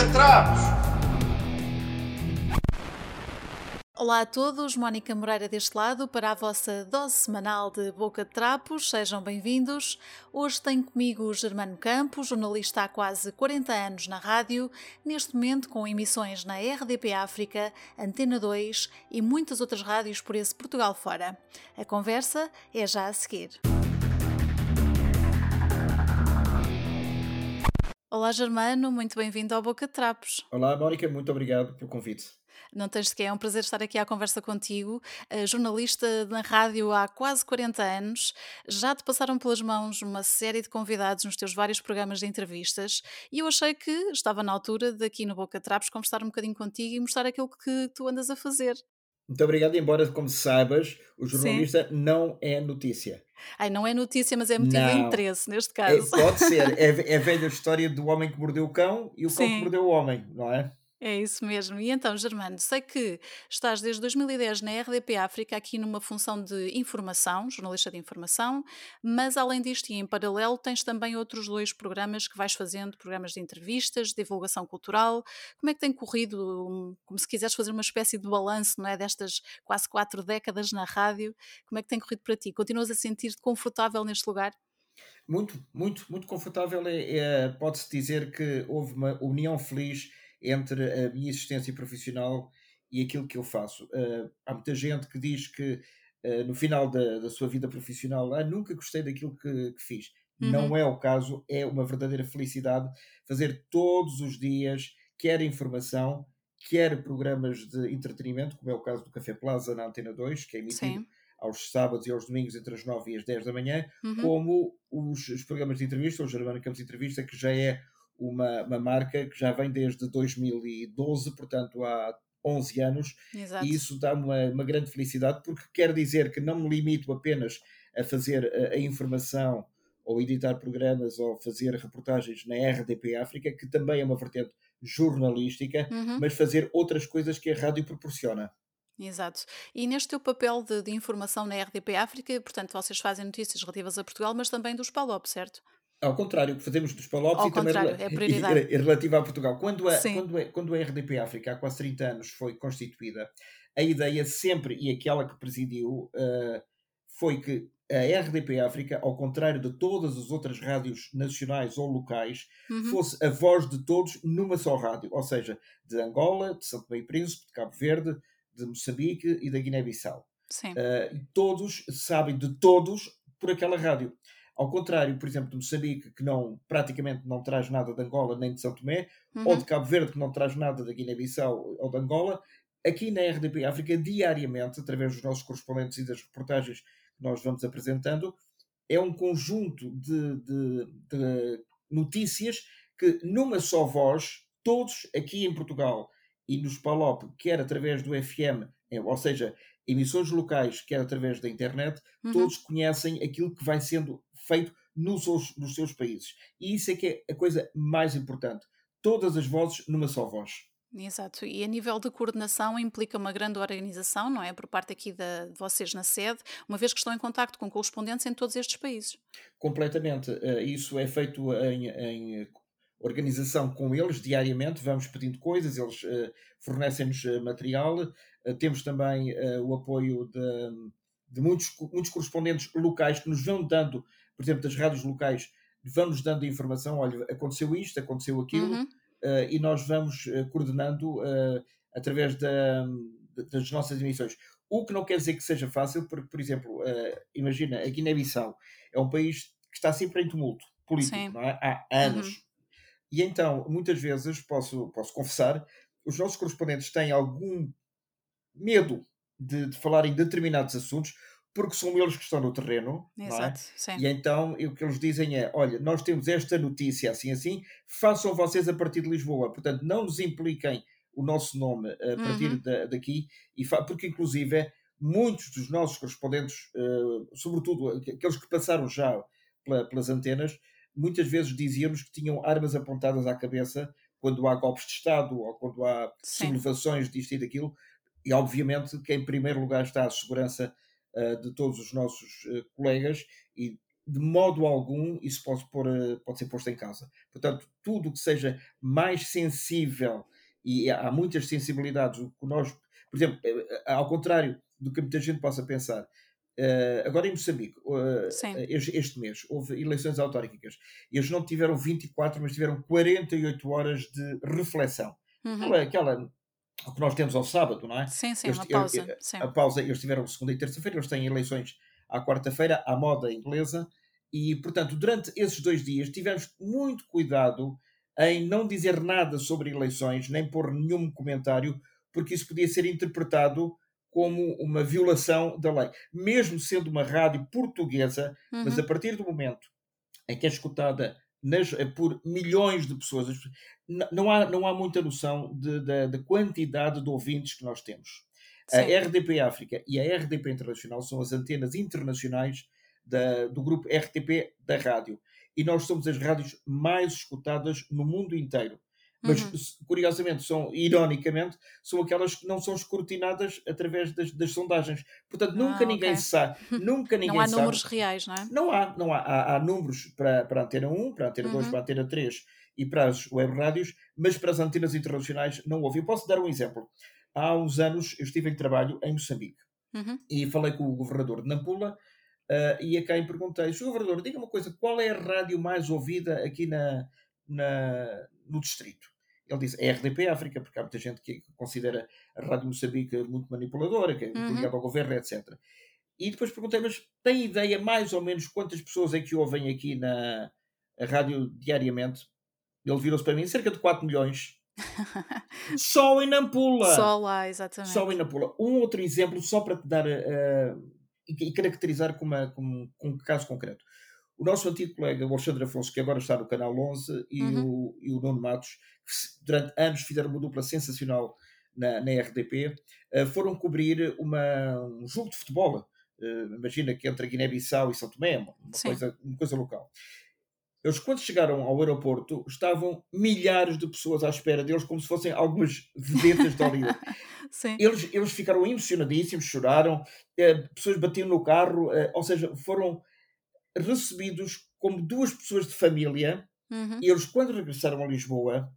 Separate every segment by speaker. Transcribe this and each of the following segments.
Speaker 1: Boca Trapos!
Speaker 2: Olá a todos, Mónica Moreira deste lado para a vossa dose semanal de Boca de Trapos, sejam bem-vindos. Hoje tenho comigo Germano Campos, jornalista há quase 40 anos na rádio, neste momento com emissões na RDP África, Antena 2 e muitas outras rádios por esse Portugal fora. A conversa é já a seguir. Olá Germano, muito bem-vindo ao Boca de Trapos.
Speaker 3: Olá Mónica, muito obrigado pelo convite.
Speaker 2: Não tens de que é um prazer estar aqui à conversa contigo. Uh, jornalista na rádio há quase 40 anos, já te passaram pelas mãos uma série de convidados nos teus vários programas de entrevistas e eu achei que estava na altura de aqui no Boca Trapos conversar um bocadinho contigo e mostrar aquilo que tu andas a fazer.
Speaker 3: Muito obrigado, embora, como saibas, o jornalista Sim. não é notícia.
Speaker 2: Ai, não é notícia, mas é motivo não. de interesse, neste caso.
Speaker 3: É, pode ser. É, é a velha história do homem que mordeu o cão e o Sim. cão que mordeu o homem, não é?
Speaker 2: É isso mesmo. E então, Germano, sei que estás desde 2010 na RDP África, aqui numa função de informação, jornalista de informação, mas além disto e em paralelo, tens também outros dois programas que vais fazendo, programas de entrevistas, de divulgação cultural. Como é que tem corrido, como se quiseres fazer uma espécie de balanço, não é, destas quase quatro décadas na rádio, como é que tem corrido para ti? Continuas a sentir-te confortável neste lugar?
Speaker 3: Muito, muito, muito confortável. É, é Pode-se dizer que houve uma união feliz entre a minha existência profissional e aquilo que eu faço. Uh, há muita gente que diz que uh, no final da, da, sua vida profissional ah, nunca gostei daquilo que, que fiz. Uhum. Não é o caso, é uma verdadeira felicidade fazer todos os dias, quer informação, quer programas de entretenimento, como é o caso do Café Plaza na Antena 2, que é emitido Sim. aos sábados e aos domingos entre as 9 e as 10 da manhã, uhum. como os, os, programas de entrevista, o Germano Campos de Entrevista, que já é uma, uma marca que já vem desde 2012, portanto há 11 anos, Exato. e isso dá uma, uma grande felicidade, porque quer dizer que não me limito apenas a fazer a, a informação ou editar programas ou fazer reportagens na RDP África, que também é uma vertente jornalística, uhum. mas fazer outras coisas que a rádio proporciona.
Speaker 2: Exato. E neste teu papel de, de, informação na RDP África, portanto, vocês fazem notícias relativas a Portugal, mas também dos PALOP, certo?
Speaker 3: Ao contrário, que fazemos dos Palopes e também
Speaker 2: é.
Speaker 3: E, e, relativo a Portugal. Quando a, quando, a, quando a RDP África, há quase 30 anos, foi constituída, a ideia sempre, e aquela que presidiu, uh, foi que a RDP África, ao contrário de todas as outras rádios nacionais ou locais, uhum. fosse a voz de todos numa só rádio, ou seja, de Angola, de Santo Meio Príncipe, de Cabo Verde, de Moçambique e da Guiné-Bissau. Uh, todos sabem de todos por aquela rádio. Ao contrário, por exemplo, de Moçambique, que não, praticamente não traz nada de Angola nem de São Tomé, uhum. ou de Cabo Verde, que não traz nada da Guiné-Bissau ou de Angola, aqui na RDP África, diariamente, através dos nossos correspondentes e das reportagens que nós vamos apresentando, é um conjunto de, de, de notícias que, numa só voz, todos aqui em Portugal e nos PALOP, quer através do FM, é, ou seja, emissões locais, quer através da internet, uhum. todos conhecem aquilo que vai sendo feito nos seus, nos seus países. E isso é que é a coisa mais importante. Todas as vozes numa só voz.
Speaker 2: Exato, e a nível de coordenação implica uma grande organização, não é? Por parte aqui da, de vocês na sede, uma vez que estão em contacto com correspondentes em todos estes países.
Speaker 3: Completamente. Eh, isso é feito em, em organização com eles diariamente, vamos pedindo coisas, eles uh, fornecem-nos uh, material, uh, temos também o apoio de, de, muitos, muitos correspondentes locais que nos vão dando por exemplo, das rádios locais, vão-nos dando informação, olha, aconteceu isto, aconteceu aquilo, uhum. uh, e nós vamos uh, coordenando uh, através da, das nossas emissões. O que não quer dizer que seja fácil, porque, por exemplo, imagina, a Guiné-Bissau é um país que está sempre em tumulto político, é? há anos. Uhum. E então, muitas vezes, posso, posso confessar, os nossos correspondentes têm algum medo de, de falar em determinados assuntos, porque são eles que estão no terreno. Exato, é? E então o que eles dizem é: olha, nós temos esta notícia assim assim, façam vocês a partir de Lisboa. Portanto, não nos impliquem o nosso nome a partir uhum. da, daqui, e porque inclusive é, muitos dos nossos correspondentes, uh, sobretudo aqueles que passaram já pela, pelas antenas, muitas vezes diziam-nos que tinham armas apontadas à cabeça quando há golpes de Estado ou quando há simulações disto e daquilo. E obviamente que em primeiro lugar está a segurança uh, de todos os nossos uh, colegas e de modo algum isso pode, pôr, eh, pode ser posto em causa. Portanto, tudo que seja mais sensível, e há muitas sensibilidades, o que nós, por exemplo, ao contrário do que muita gente possa pensar, Uh, agora em Moçambique, uh, este, este, mês, houve eleições autárquicas. Eles não tiveram 24, mas tiveram 48 horas de reflexão. Uhum. Aquela, o que nós temos ao sábado, não é?
Speaker 2: Sim, sim, eles, uma pausa.
Speaker 3: Sim. A pausa, eles tiveram segunda e terça-feira, eles têm eleições à quarta-feira, à moda inglesa, e, portanto, durante esses dois dias tivemos muito cuidado em não dizer nada sobre eleições, nem pôr nenhum comentário, porque isso podia ser interpretado como uma violação da lei. Mesmo sendo uma rádio portuguesa, uhum. mas a partir do momento em que é escutada nas, eh, por milhões de pessoas, não há, não há muita noção da quantidade de ouvintes que nós temos. Sim. A RDP África e a RDP Internacional são as antenas internacionais da, do grupo RTP da rádio. E nós somos as rádios mais escutadas no mundo inteiro. Mas, uhum. curiosamente, são, ironicamente, são aquelas que não são escrutinadas através das, das sondagens. Portanto, nunca ah, ninguém okay. sabe. Nunca ninguém
Speaker 2: não há
Speaker 3: sabe.
Speaker 2: números reais, não é?
Speaker 3: Não há, não há. Há, há números para, para a Antena 1, para a Antena uhum. 2, para a Antena 3 e para as web rádios, mas para as antenas internacionais não houve. Eu posso dar um exemplo. Há uns anos eu estive em trabalho em Moçambique uhum. e falei com o governador de Nampula uh, e a quem perguntei: Sr. Governador, diga uma coisa, qual é a rádio mais ouvida aqui na, na, no distrito? Ele disse é RDP África, porque há muita gente que considera a Rádio Moçambique muito manipuladora, que é uhum. ligada ao governo, etc. E depois perguntei, mas tem ideia mais ou menos quantas pessoas é que ouvem aqui na rádio diariamente? Ele virou-se para mim, cerca de 4 milhões. só em Nampula!
Speaker 2: Só lá, exatamente.
Speaker 3: Só em Nampula. Um outro exemplo, só para te dar uh, e caracterizar com, uma, com, com um caso concreto. O nosso antigo colega, o Alexandre Afonso, que agora está no Canal 11, e, uhum. o, e o Nuno Matos, que durante anos fizeram uma dupla sensacional na, na RDP, uh, eh, foram cobrir uma, um jogo de futebol. Uh, imagina que entre Guiné-Bissau e São Tomé, uma coisa, uma coisa local. Eles, quando chegaram ao aeroporto, estavam milhares de pessoas à espera deles, como se fossem algumas vedetas de Hollywood. eles, eles ficaram emocionadíssimos, choraram, eh, pessoas batiam no carro, eh, ou seja, foram recebidos como duas pessoas de família. Uhum. E eles, quando regressaram a Lisboa,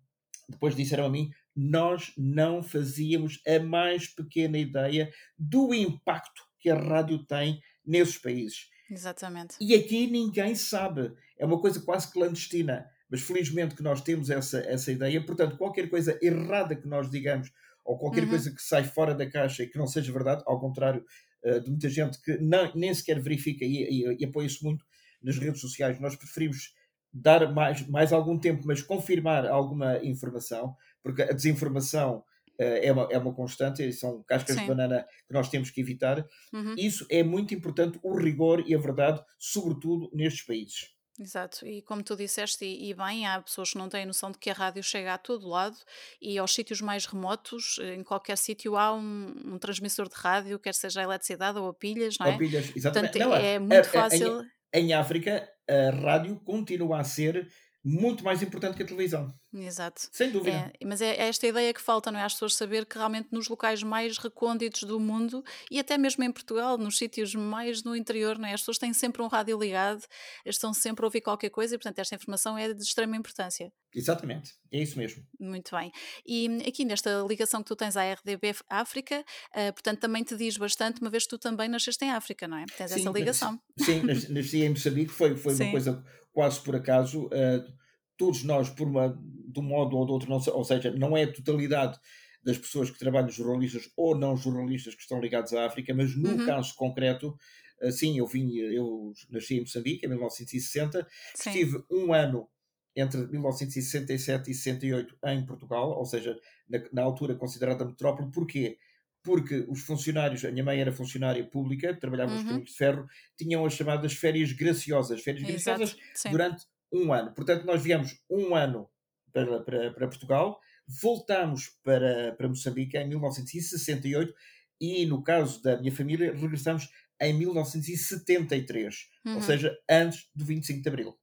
Speaker 3: depois disseram a mim: Nós não fazíamos a mais pequena ideia do impacto que a rádio tem nesses países.
Speaker 2: Exatamente.
Speaker 3: E aqui ninguém sabe. É uma coisa quase clandestina. Mas felizmente que nós temos essa, essa ideia. Portanto, qualquer coisa errada que nós digamos, ou qualquer uhum. coisa que sai fora da caixa e que não seja verdade, ao contrário de muita gente que não, nem sequer verifica e, e, e apoia-se muito nas redes sociais, nós preferimos dar mais, mais algum tempo, mas confirmar alguma informação, porque a desinformação é uma, é uma constante, são cascas Sim. de banana que nós temos que evitar. Uhum. Isso é muito importante, o rigor e a verdade, sobretudo nestes países.
Speaker 2: Exato, e como tu disseste, e, e, bem, há pessoas que não têm noção de que a rádio chega a todo lado e aos sítios mais remotos, em qualquer sítio há um, um transmissor de rádio, quer seja a eletricidade ou a pilhas, não é?
Speaker 3: Ou pilhas, exatamente.
Speaker 2: Portanto, não, é, é muito fácil.
Speaker 3: Em, em África, a rádio continua a ser muito mais importante que a televisão.
Speaker 2: Exato.
Speaker 3: Sem dúvida.
Speaker 2: É, mas é, é, esta ideia que falta, não é? As pessoas saber que realmente nos locais mais recônditos do mundo e até mesmo em Portugal, nos sítios mais no interior, não é? As pessoas têm sempre um rádio ligado, estão sempre a ouvir qualquer coisa e, portanto, esta informação é de extrema importância.
Speaker 3: Exatamente, é isso mesmo.
Speaker 2: Muito bem. E aqui nesta ligação que tu tens à RDB África, uh, portanto, também te diz bastante, uma vez que tu também nasceste em África, não é? Tens sim, essa ligação.
Speaker 3: Sim, nasci em Moçambique, foi, foi uma coisa quase por acaso. Uh, todos nós, por uma, de um modo ou de outro, não, ou seja, não é a totalidade das pessoas que trabalham, jornalistas ou não jornalistas que estão ligados à África, mas no uhum. caso concreto, eh, sim, eu vim, eu nasci em Moçambique em 1960, sim. estive um ano entre 1967 e 68 em Portugal, ou seja, na, na, altura considerada metrópole. Porquê? Porque os funcionários, a minha mãe era funcionária pública, trabalhava nos uhum. caminhos de ferro, tinham as chamadas férias graciosas. Férias Exato. graciosas Sim. durante um ano. Portanto, nós viemos um ano para, para, para Portugal, voltámos para, para Moçambique em 1968 e, no caso da minha família, regressamos em 1973, uhum. ou seja, antes do 25 de Abril.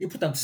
Speaker 3: E, portanto,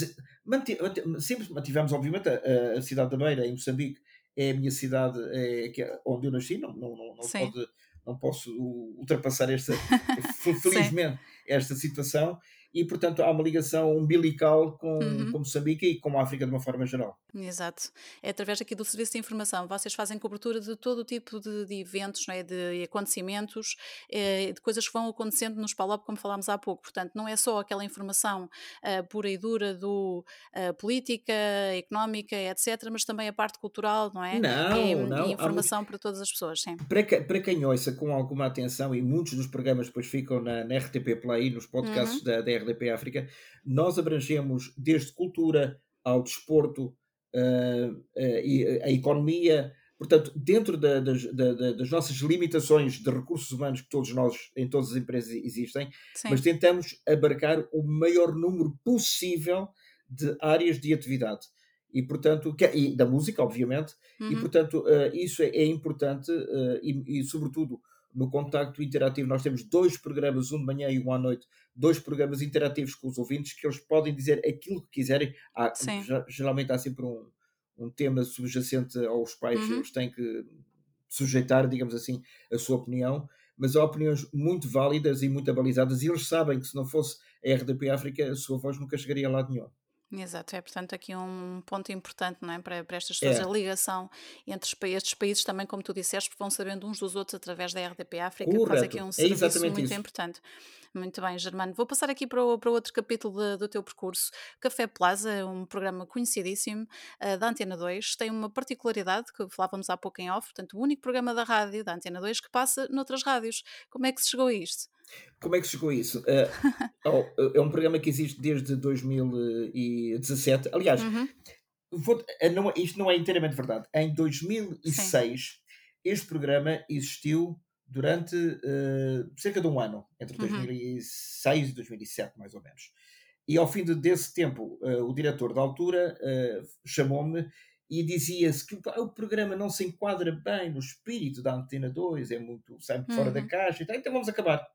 Speaker 3: sempre mantivemos, obviamente, a, a, cidade da Beira, em Moçambique, é a minha cidade é, é onde eu nasci, não, não, não, não, pode, não posso ultrapassar esta, felizmente, esta situação. E, portanto, há uma ligação umbilical com,
Speaker 2: Uhum.
Speaker 3: com Moçambique e com a África de uma forma geral.
Speaker 2: Exato. É através aqui do serviço de informação. Vocês fazem cobertura de todo o tipo de, de eventos, não é? de acontecimentos, eh, de coisas que vão acontecendo nos PALOP, como falámos há pouco. Portanto, não é só aquela informação ah, pura e dura do ah, política, económica, etc., mas também a parte cultural, não é? E,
Speaker 3: Não,
Speaker 2: e
Speaker 3: não. Há muito,
Speaker 2: informação para todas as pessoas, sim.
Speaker 3: para, que- para quem ouça com alguma atenção, e muitos dos programas depois ficam na, na RTP Play, nos podcasts
Speaker 2: Uhum.
Speaker 3: da, da RDP África, nós abrangemos desde cultura ao desporto eh, eh, e a economia. Portanto, dentro da- das, da- da- das nossas limitações de recursos humanos que todos nós, em todas as empresas existem, mas
Speaker 2: Sim.
Speaker 3: tentamos abarcar o maior número possível de áreas de atividade. E, portanto, que- e da música, obviamente, e,
Speaker 2: Uhum.
Speaker 3: portanto, eh, isso é, é importante eh, e, e, sobretudo, no contacto interativo, nós temos dois programas, um de manhã e um à noite, dois programas interativos com os ouvintes, que eles podem dizer aquilo que quiserem. Há, geralmente há sempre um, um tema subjacente aos quais
Speaker 2: Uhum.
Speaker 3: eles têm que sujeitar, digamos assim, a sua opinião, mas há opiniões muito válidas e muito abalizadas, e eles sabem que se não fosse a RDP África, a sua voz nunca chegaria a lado nenhum.
Speaker 2: Exato, é portanto aqui um ponto importante não é? para, para estas pessoas, a
Speaker 3: É,
Speaker 2: ligação entre estes países também, como tu disseste, vão sabendo uns dos outros através da RDP África, que faz aqui
Speaker 3: correto,
Speaker 2: um
Speaker 3: é
Speaker 2: serviço muito
Speaker 3: isso.
Speaker 2: importante. Muito bem, Germano. Vou passar aqui para, o- para outro capítulo de- do teu percurso. Café Plaza é um programa conhecidíssimo eh, da Antena 2, tem uma particularidade que falávamos há pouco em off, portanto, o único programa da rádio da Antena 2 que passa noutras rádios. Como é que se chegou a isto?
Speaker 3: Como é que chegou a isso? Oh, é um programa que existe desde 2017. Aliás,
Speaker 2: Uhum,
Speaker 3: vou- eh, não é- isto não é inteiramente verdade. Em
Speaker 2: Sim.
Speaker 3: 2006, este programa existiu durante eh, cerca de um ano, entre
Speaker 2: Uhum.
Speaker 3: 2006 e 2007, mais ou menos. E ao fim de- desse tempo, eh, o diretor da altura chamou-me e dizia-se que "Pá, o programa não se enquadra bem no espírito da Antena 2, é muito, sai muito fora da
Speaker 2: Uhum.
Speaker 3: caixa e tal, então vamos acabar.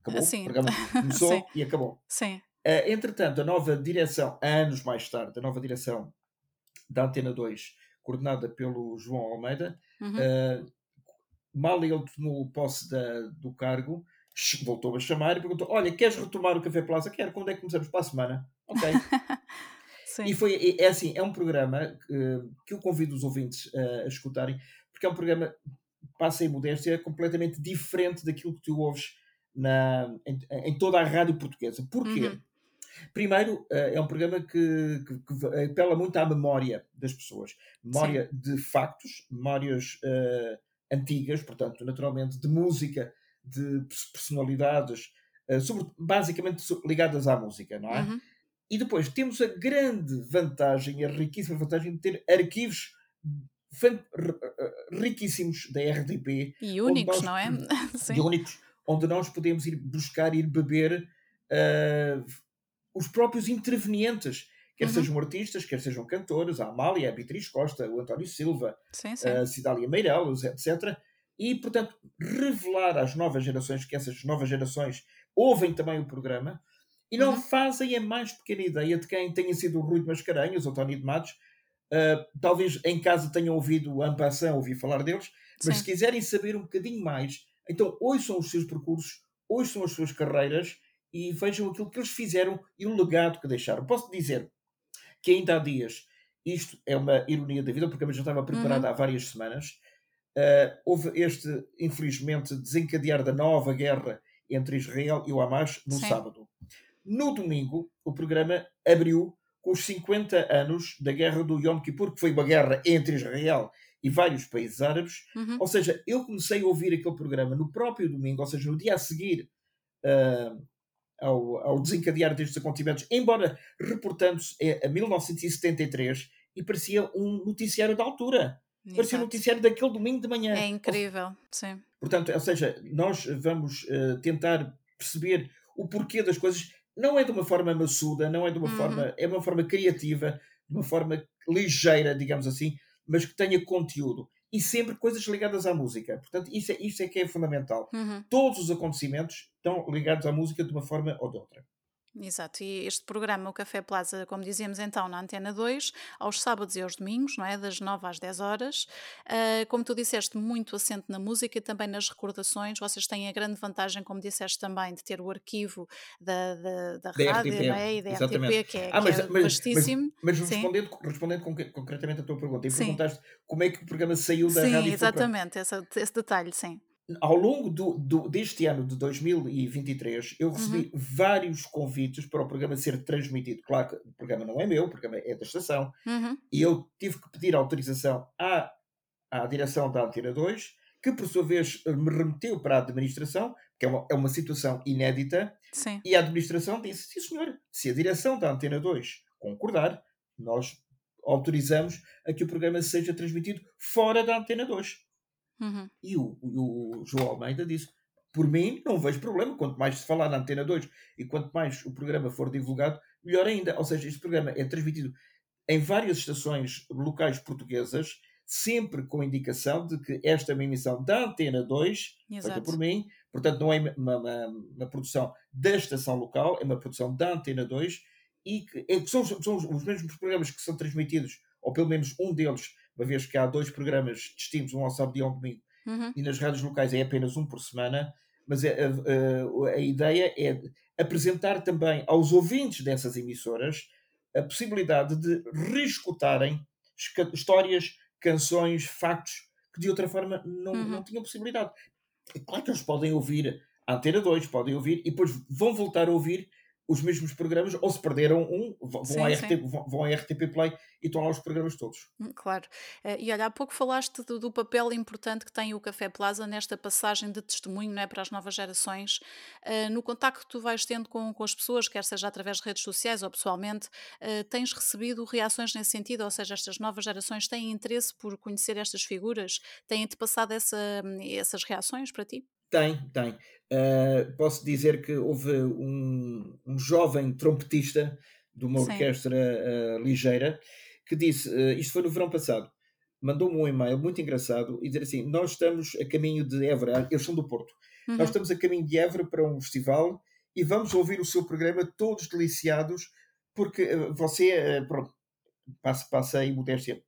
Speaker 3: Acabou, o
Speaker 2: Assim,
Speaker 3: programa
Speaker 2: sim,
Speaker 3: começou e acabou.
Speaker 2: sim.
Speaker 3: Eh, entretanto, a nova direção, anos mais tarde, a nova direção da Antena 2, coordenada pelo João Almeida,
Speaker 2: Uhum.
Speaker 3: eh, mal ele tomou posse da- do cargo, voltou a chamar e perguntou: Olha, queres retomar o Café Plaza? Quero, quando é que começamos? Para a semana. Ok. E
Speaker 2: Sim.
Speaker 3: foi, é é assim, é um programa que, que eu convido os ouvintes a escutarem, porque é um programa, passa em modéstia, completamente diferente daquilo que tu ouves na, em, em toda a rádio portuguesa. Porquê?
Speaker 2: Uhum.
Speaker 3: Primeiro, eh, é um programa que, que- que apela muito à memória das pessoas.
Speaker 2: Sim.
Speaker 3: Memória de factos, memórias eh, antigas, portanto, naturalmente, de música, de pers- personalidades, eh, sobre, basicamente ligadas à música, não é?
Speaker 2: Uhum.
Speaker 3: E depois temos a grande vantagem, a riquíssima vantagem de ter arquivos riquíssimos da RDP,
Speaker 2: E únicos,
Speaker 3: nós,
Speaker 2: não é?
Speaker 3: e
Speaker 2: Sim.
Speaker 3: únicos, onde nós podemos ir buscar, ir beber ah, os próprios intervenientes, quer
Speaker 2: Uhum.
Speaker 3: sejam artistas, quer sejam cantores, a Amália, a Beatriz Costa, o António Silva,
Speaker 2: Sim, sim.
Speaker 3: a Cidália Meireles, etc. E, portanto, revelar às novas gerações que essas novas gerações ouvem também o programa e não
Speaker 2: Uhum.
Speaker 3: fazem a mais pequena ideia de quem tenha sido o Rui de Mascarenhas ou Tony de Matos. Ah, talvez em casa tenham ouvido o Ampassan, ouvi falar deles, mas se
Speaker 2: Sim.
Speaker 3: quiserem saber um bocadinho mais, então ouçam os seus percursos, ouçam as suas carreiras e vejam aquilo que eles fizeram e o legado que deixaram. Posso dizer que ainda há dias, isto é uma ironia da vida, porque eu já estava preparado
Speaker 2: Uhum.
Speaker 3: há várias semanas, ah, houve este, infelizmente, desencadear da nova guerra entre Israel e o Hamas no
Speaker 2: Sim.
Speaker 3: sábado. No domingo, o programa abriu com os 50 anos da guerra do Yom Kippur, que foi uma guerra entre Israel e vários países árabes.
Speaker 2: Uhum.
Speaker 3: Ou seja, eu comecei a ouvir aquele programa no próprio domingo, ou seja, no dia a seguir ah, ao, ao desencadear destes acontecimentos, embora reportando-se a 1973 e parecia um noticiário da altura. Parecia um
Speaker 2: Exato.
Speaker 3: noticiário daquele domingo de manhã.
Speaker 2: É
Speaker 3: Ou
Speaker 2: incrível, sim.
Speaker 3: Portanto, ou seja, nós vamos eh, tentar perceber o porquê das coisas. Não é de uma forma maçuda, não é de uma
Speaker 2: Uhum.
Speaker 3: forma, é uma forma criativa, de uma forma ligeira, digamos assim, mas que tenha conteúdo e sempre coisas ligadas à música. Portanto, isso é, isso é que é fundamental.
Speaker 2: Uhum.
Speaker 3: Todos os acontecimentos estão ligados à música de uma forma ou de outra.
Speaker 2: Exato, e este programa, o Café Plaza, como dizíamos então, na Antena 2, aos sábados e aos domingos, não é? Das 9 às 10 horas. Ah, como tu disseste, muito assente na música e também nas recordações. Vocês têm a grande vantagem, como disseste também, de ter o arquivo da, da, da
Speaker 3: Da
Speaker 2: rádio,
Speaker 3: RTP,
Speaker 2: é? E da
Speaker 3: exatamente.
Speaker 2: RTP, que é,
Speaker 3: Ah,
Speaker 2: que
Speaker 3: mas,
Speaker 2: é
Speaker 3: mas, mas,
Speaker 2: vastíssimo.
Speaker 3: mas
Speaker 2: Sim,
Speaker 3: respondendo, respondendo concretamente à tua pergunta, e
Speaker 2: sim,
Speaker 3: perguntaste como é que o programa saiu da
Speaker 2: sim,
Speaker 3: rádio para.
Speaker 2: exatamente, esse, esse detalhe, sim.
Speaker 3: Ao longo do, do- deste ano de 2023, eu
Speaker 2: Uhum,
Speaker 3: recebi vários convites para o programa ser transmitido. Claro que o programa não é meu, o programa é da estação,
Speaker 2: uhum,
Speaker 3: e eu tive que pedir autorização à, à direção da Antena 2, que por sua vez me remeteu para a administração, que é uma, é uma situação inédita,
Speaker 2: sim,
Speaker 3: e a administração disse: sim, senhor, se a direção da Antena 2 concordar, nós autorizamos a que o programa seja transmitido fora da Antena 2.
Speaker 2: Uhum,
Speaker 3: E o, o João Almeida disse: por mim, não vejo problema. Quanto mais se falar na Antena 2 e quanto mais o programa for divulgado, melhor ainda. Ou seja, este programa é transmitido em várias estações locais portuguesas, sempre com indicação de que esta é uma emissão da Antena 2, feita por mim, portanto, não é uma, uma- uma produção da estação local, é uma produção da Antena 2, e que, é que são, são os mesmos programas que são transmitidos, ou pelo menos um deles, uma vez que há dois programas distintos, um ao sábado e um ao domingo
Speaker 2: Uhum,
Speaker 3: e nas rádios locais é apenas um por semana, mas a, a- a- a ideia é apresentar também aos ouvintes dessas emissoras a possibilidade de reescutarem histórias, canções, factos que de outra forma não, não
Speaker 2: uhum.
Speaker 3: tinham possibilidade. É claro que eles podem ouvir a Antena 2, podem ouvir e depois vão voltar a ouvir os mesmos programas, ou se perderam um, vão à
Speaker 2: Sim,
Speaker 3: RT,
Speaker 2: sim.
Speaker 3: vão vão à RTP Play e estão lá os programas todos.
Speaker 2: Hum, Claro. Eh, E olha, há pouco falaste do, do papel importante que tem o Café Plaza nesta passagem de testemunho não é, para as novas gerações. Eh, no contacto que tu vais tendo com, com as pessoas, quer seja através de redes sociais ou pessoalmente, eh, tens recebido reações nesse sentido? Ou seja, estas novas gerações têm interesse por conhecer estas figuras? Têm-te passado essa, essas reações para ti?
Speaker 3: Tem, tem. Uh, posso dizer que houve um, um jovem trompetista de uma
Speaker 2: Sim.
Speaker 3: orquestra uh, ligeira que disse: uh, Isto foi no verão passado. Mandou-me um e-mail muito engraçado e dizer assim: Nós estamos a caminho de Évora, eles são do Porto. Nós
Speaker 2: Uhum,
Speaker 3: estamos a caminho de Évora para um festival e vamos ouvir o seu programa todos deliciados, porque você, pronto, passa, passa aí modéstia,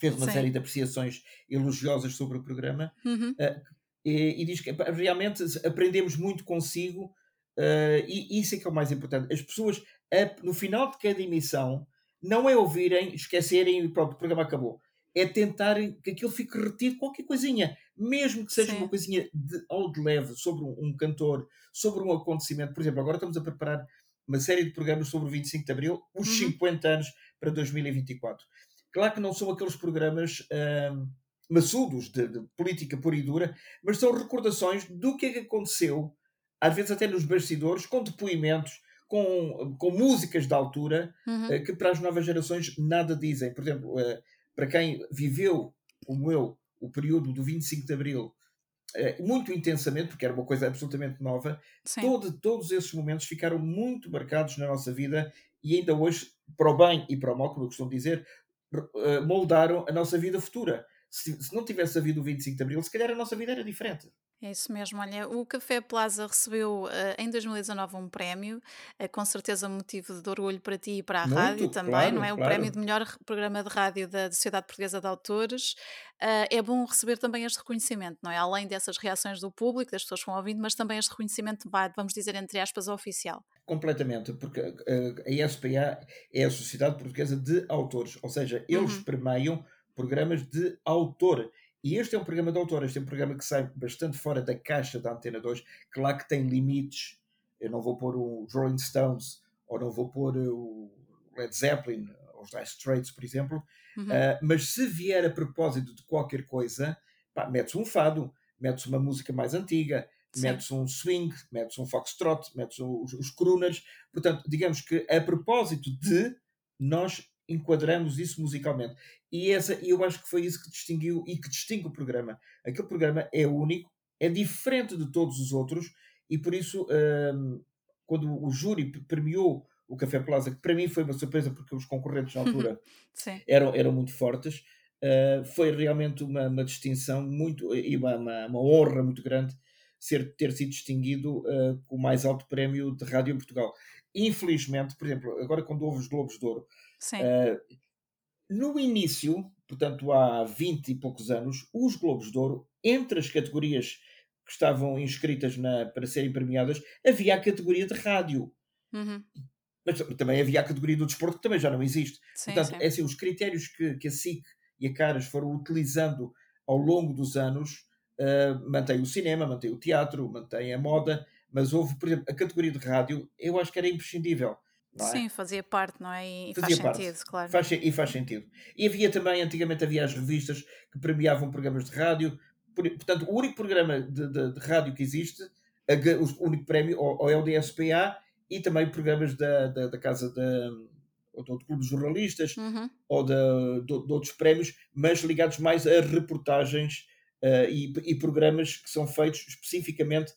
Speaker 3: fez uma
Speaker 2: Sim.
Speaker 3: série de apreciações elogiosas sobre o programa
Speaker 2: Uhum,
Speaker 3: Uh, e, e diz que realmente aprendemos muito consigo uh, e isso é que é o mais importante. As pessoas, no final de cada emissão, não é ouvirem, esquecerem e pronto, o programa acabou. É tentarem que aquilo fique retido, qualquer coisinha, mesmo que seja uma
Speaker 2: Sim.
Speaker 3: coisinha de, ao de leve sobre um, um cantor, sobre um acontecimento. Por exemplo, agora estamos a preparar uma série de programas sobre o 25 de Abril, os
Speaker 2: Uhum,
Speaker 3: 50 anos para 2024. Claro que não são aqueles programas ahm, maçudos de, de política pura e dura, mas são recordações do que é que aconteceu, às vezes até nos bastidores, com depoimentos, com, com músicas da altura,
Speaker 2: uhum,
Speaker 3: eh, que para as novas gerações nada dizem. Por exemplo, eh, para quem viveu, como eu, o período do 25 de Abril eh, muito intensamente, porque era uma coisa absolutamente nova, todo, todos esses momentos ficaram muito marcados na nossa vida e ainda hoje, para o bem e para o mal, como eu costumo dizer, moldaram a nossa vida futura. Se, se não tivesse havido o 25 de Abril, se calhar a nossa vida era diferente.
Speaker 2: É isso mesmo, olha, o Café Plaza recebeu eh, em 2019 um prémio, eh, com certeza motivo de orgulho para ti e para a rádio
Speaker 3: Muito,
Speaker 2: também, não
Speaker 3: claro,
Speaker 2: é? O prémio de melhor programa de rádio da Sociedade Portuguesa de Autores. Ah, é bom receber também este reconhecimento, não é? Além dessas reações do público, das pessoas que vão ouvindo, mas também este reconhecimento, vamos dizer, entre aspas, oficial.
Speaker 3: Completamente, porque a SPA é a Sociedade Portuguesa de Autores, ou seja, eles
Speaker 2: Uhum,
Speaker 3: premiam programas de autor. E este é um programa de autor, este é um programa que sai bastante fora da caixa da Antena 2, claro que tem limites. Eu não vou pôr os Rolling Stones, ou não vou pôr o Led Zeppelin, ou os Dire Straits, por exemplo,
Speaker 2: uhum,
Speaker 3: Uh, mas se vier a propósito de qualquer coisa, metes um fado, metes uma música mais antiga, metes um swing, metes um foxtrot, metes os, os crooners. Portanto, digamos que a propósito de, nós enquadramos isso musicalmente. E essa, eu acho que foi isso que distinguiu e que distingue o programa. Aquele programa é único, é diferente de todos os outros, e por isso, um, quando o júri premiou o Café Plaza, que para mim foi uma surpresa porque os concorrentes na altura eram, eram muito fortes. Uh, foi realmente uma, uma distinção muito e uma, uma, uma honra muito grande ser, ter sido distinguido uh, com o mais alto prémio de rádio em Portugal. Infelizmente, por exemplo, agora quando houve os Globos de Ouro, uh, no início, portanto há 20 e poucos anos, os Globos de Ouro, entre as categorias que estavam inscritas na, para serem premiadas, havia a categoria de rádio.
Speaker 2: Uhum.
Speaker 3: Mas também havia a categoria do desporto que também já não existe.
Speaker 2: Sim,
Speaker 3: Portanto,
Speaker 2: sim.
Speaker 3: é assim, os critérios que, que a SIC e a Caras foram utilizando ao longo dos anos uh, mantém o cinema, mantém o teatro, mantém a moda, mas houve, por exemplo, a categoria de rádio, eu acho que era imprescindível. É?
Speaker 2: Sim, fazia parte, não é? E
Speaker 3: Fazia
Speaker 2: faz
Speaker 3: parte.
Speaker 2: sentido, claro.
Speaker 3: Faz, e faz sentido. E havia também, antigamente havia as revistas que premiavam programas de rádio. Por, portanto, o único programa de, de, de rádio que existe, o único prémio, ou, é o DSPA, e também programas da, da, da Casa da, ou do Clube de Jornalistas,
Speaker 2: Uhum.
Speaker 3: ou de, de, de, outros prémios, mas ligados mais a reportagens uh, e, e, programas que são feitos especificamente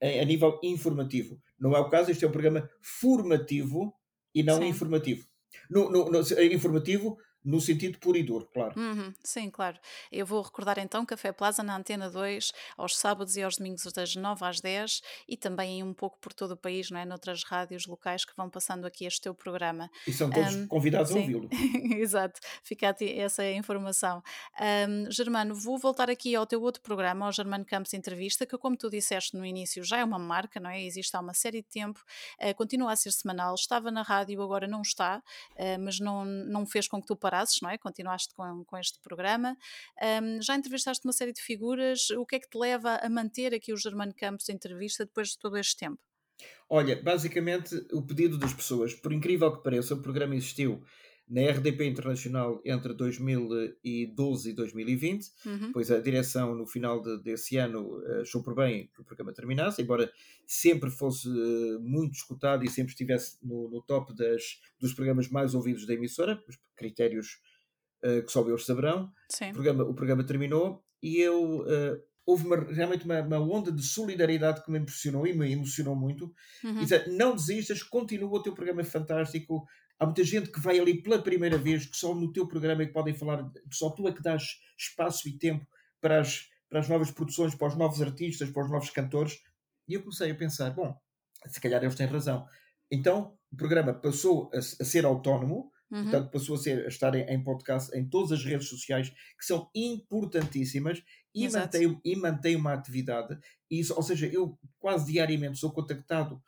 Speaker 3: a, nível informativo. Não é o caso, este é um programa formativo e não
Speaker 2: Sim.
Speaker 3: informativo. No, no, no, informativo no sentido puro e duro, claro.
Speaker 2: Uhum, sim, claro. Eu vou recordar então Café Plaza na Antena 2, aos sábados e aos domingos das 9 às 10 e também um pouco por todo o país, não é? Noutras rádios locais que vão passando aqui este teu programa.
Speaker 3: E são todos
Speaker 2: Um,
Speaker 3: convidados a
Speaker 2: sim.
Speaker 3: ouvi-lo.
Speaker 2: Exato, fica a ti essa informação. Um, Germano, vou voltar aqui ao teu outro programa, ao Germano Campos Entrevista, que como tu disseste no início já é uma marca, não é? Existe há uma série de tempo, uh, continua a ser semanal, estava na rádio, agora não está, uh, mas não, não fez com que tu parasses, não é? Continuaste com, com este programa. Um, já entrevistaste uma série de figuras, o que é que te leva a manter aqui o Germano Campos Entrevista depois de todo este tempo?
Speaker 3: Olha, basicamente o pedido das pessoas, por incrível que pareça, o programa existiu na RDP Internacional entre 2012 e 2020,
Speaker 2: Uhum.
Speaker 3: pois a direção no final de, desse ano eh, achou por bem que o programa terminasse, embora sempre fosse eh, muito escutado e sempre estivesse no, no top das, dos programas mais ouvidos da emissora, os critérios eh, que só eles saberão. O programa, o programa terminou e eu eh, houve uma- realmente uma, uma onda de solidariedade que me impressionou e me emocionou muito.
Speaker 2: Uhum.
Speaker 3: E dizer, não desistas, continua, o teu programa fantástico. Há muita gente que vai ali pela primeira vez, que só no teu programa é que podem falar, que só tu é que dás espaço e tempo para as, para as novas produções, para os novos artistas, para os novos cantores. E eu comecei a pensar, bom, se calhar eles têm razão. Então o programa passou a, a ser autónomo,
Speaker 2: Uhum.
Speaker 3: portanto passou a, ser, a estar em, em podcast em todas as redes sociais, que são importantíssimas, e
Speaker 2: Exato.
Speaker 3: mantém, e mantém uma atividade. E isso, ou seja, eu quase diariamente sou contactado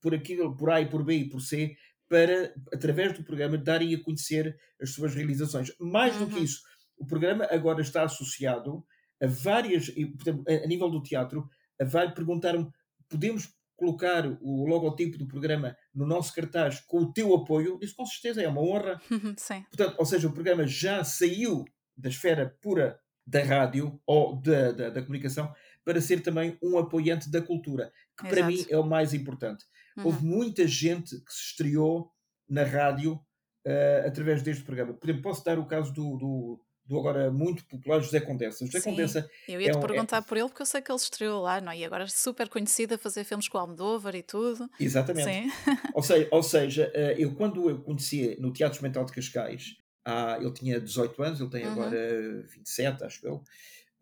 Speaker 3: por aquilo, por A e por B e por C, para, através do programa, darem a conhecer as suas realizações. Mais do que
Speaker 2: Uhum.
Speaker 3: isso, o programa agora está associado a várias, portanto, a, nível do teatro, a vai perguntar-me, podemos colocar o logotipo do programa no nosso cartaz com o teu apoio? Isso com certeza é uma honra.
Speaker 2: Sim.
Speaker 3: Portanto, ou seja, o programa já saiu da esfera pura da rádio ou da, da, da comunicação para ser também um apoiante da cultura, que para
Speaker 2: Exato.
Speaker 3: mim é o mais importante.
Speaker 2: Uhum.
Speaker 3: Houve muita gente que se estreou na rádio eh, através deste programa. Por exemplo, posso dar o caso do, do, do agora muito popular José Condensa. José
Speaker 2: Sim.
Speaker 3: Condensa
Speaker 2: Eu ia te
Speaker 3: é um- é-
Speaker 2: perguntar por ele porque eu sei que ele estreou lá, não é? E agora é super conhecido a fazer filmes com o Almodóvar e tudo.
Speaker 3: Exatamente. Ou seja, ou seja, eh, eu quando eu conhecia no Teatro Experimental de Cascais, ah, ele tinha 18 anos, ele tem
Speaker 2: Uhum.
Speaker 3: agora 27, acho eu.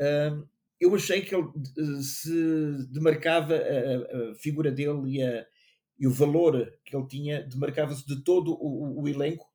Speaker 3: ahm, eu achei que ele eh, se demarcava, a- a figura dele e, a- e o valor que ele tinha, demarcava-se de todo o, o- o elenco,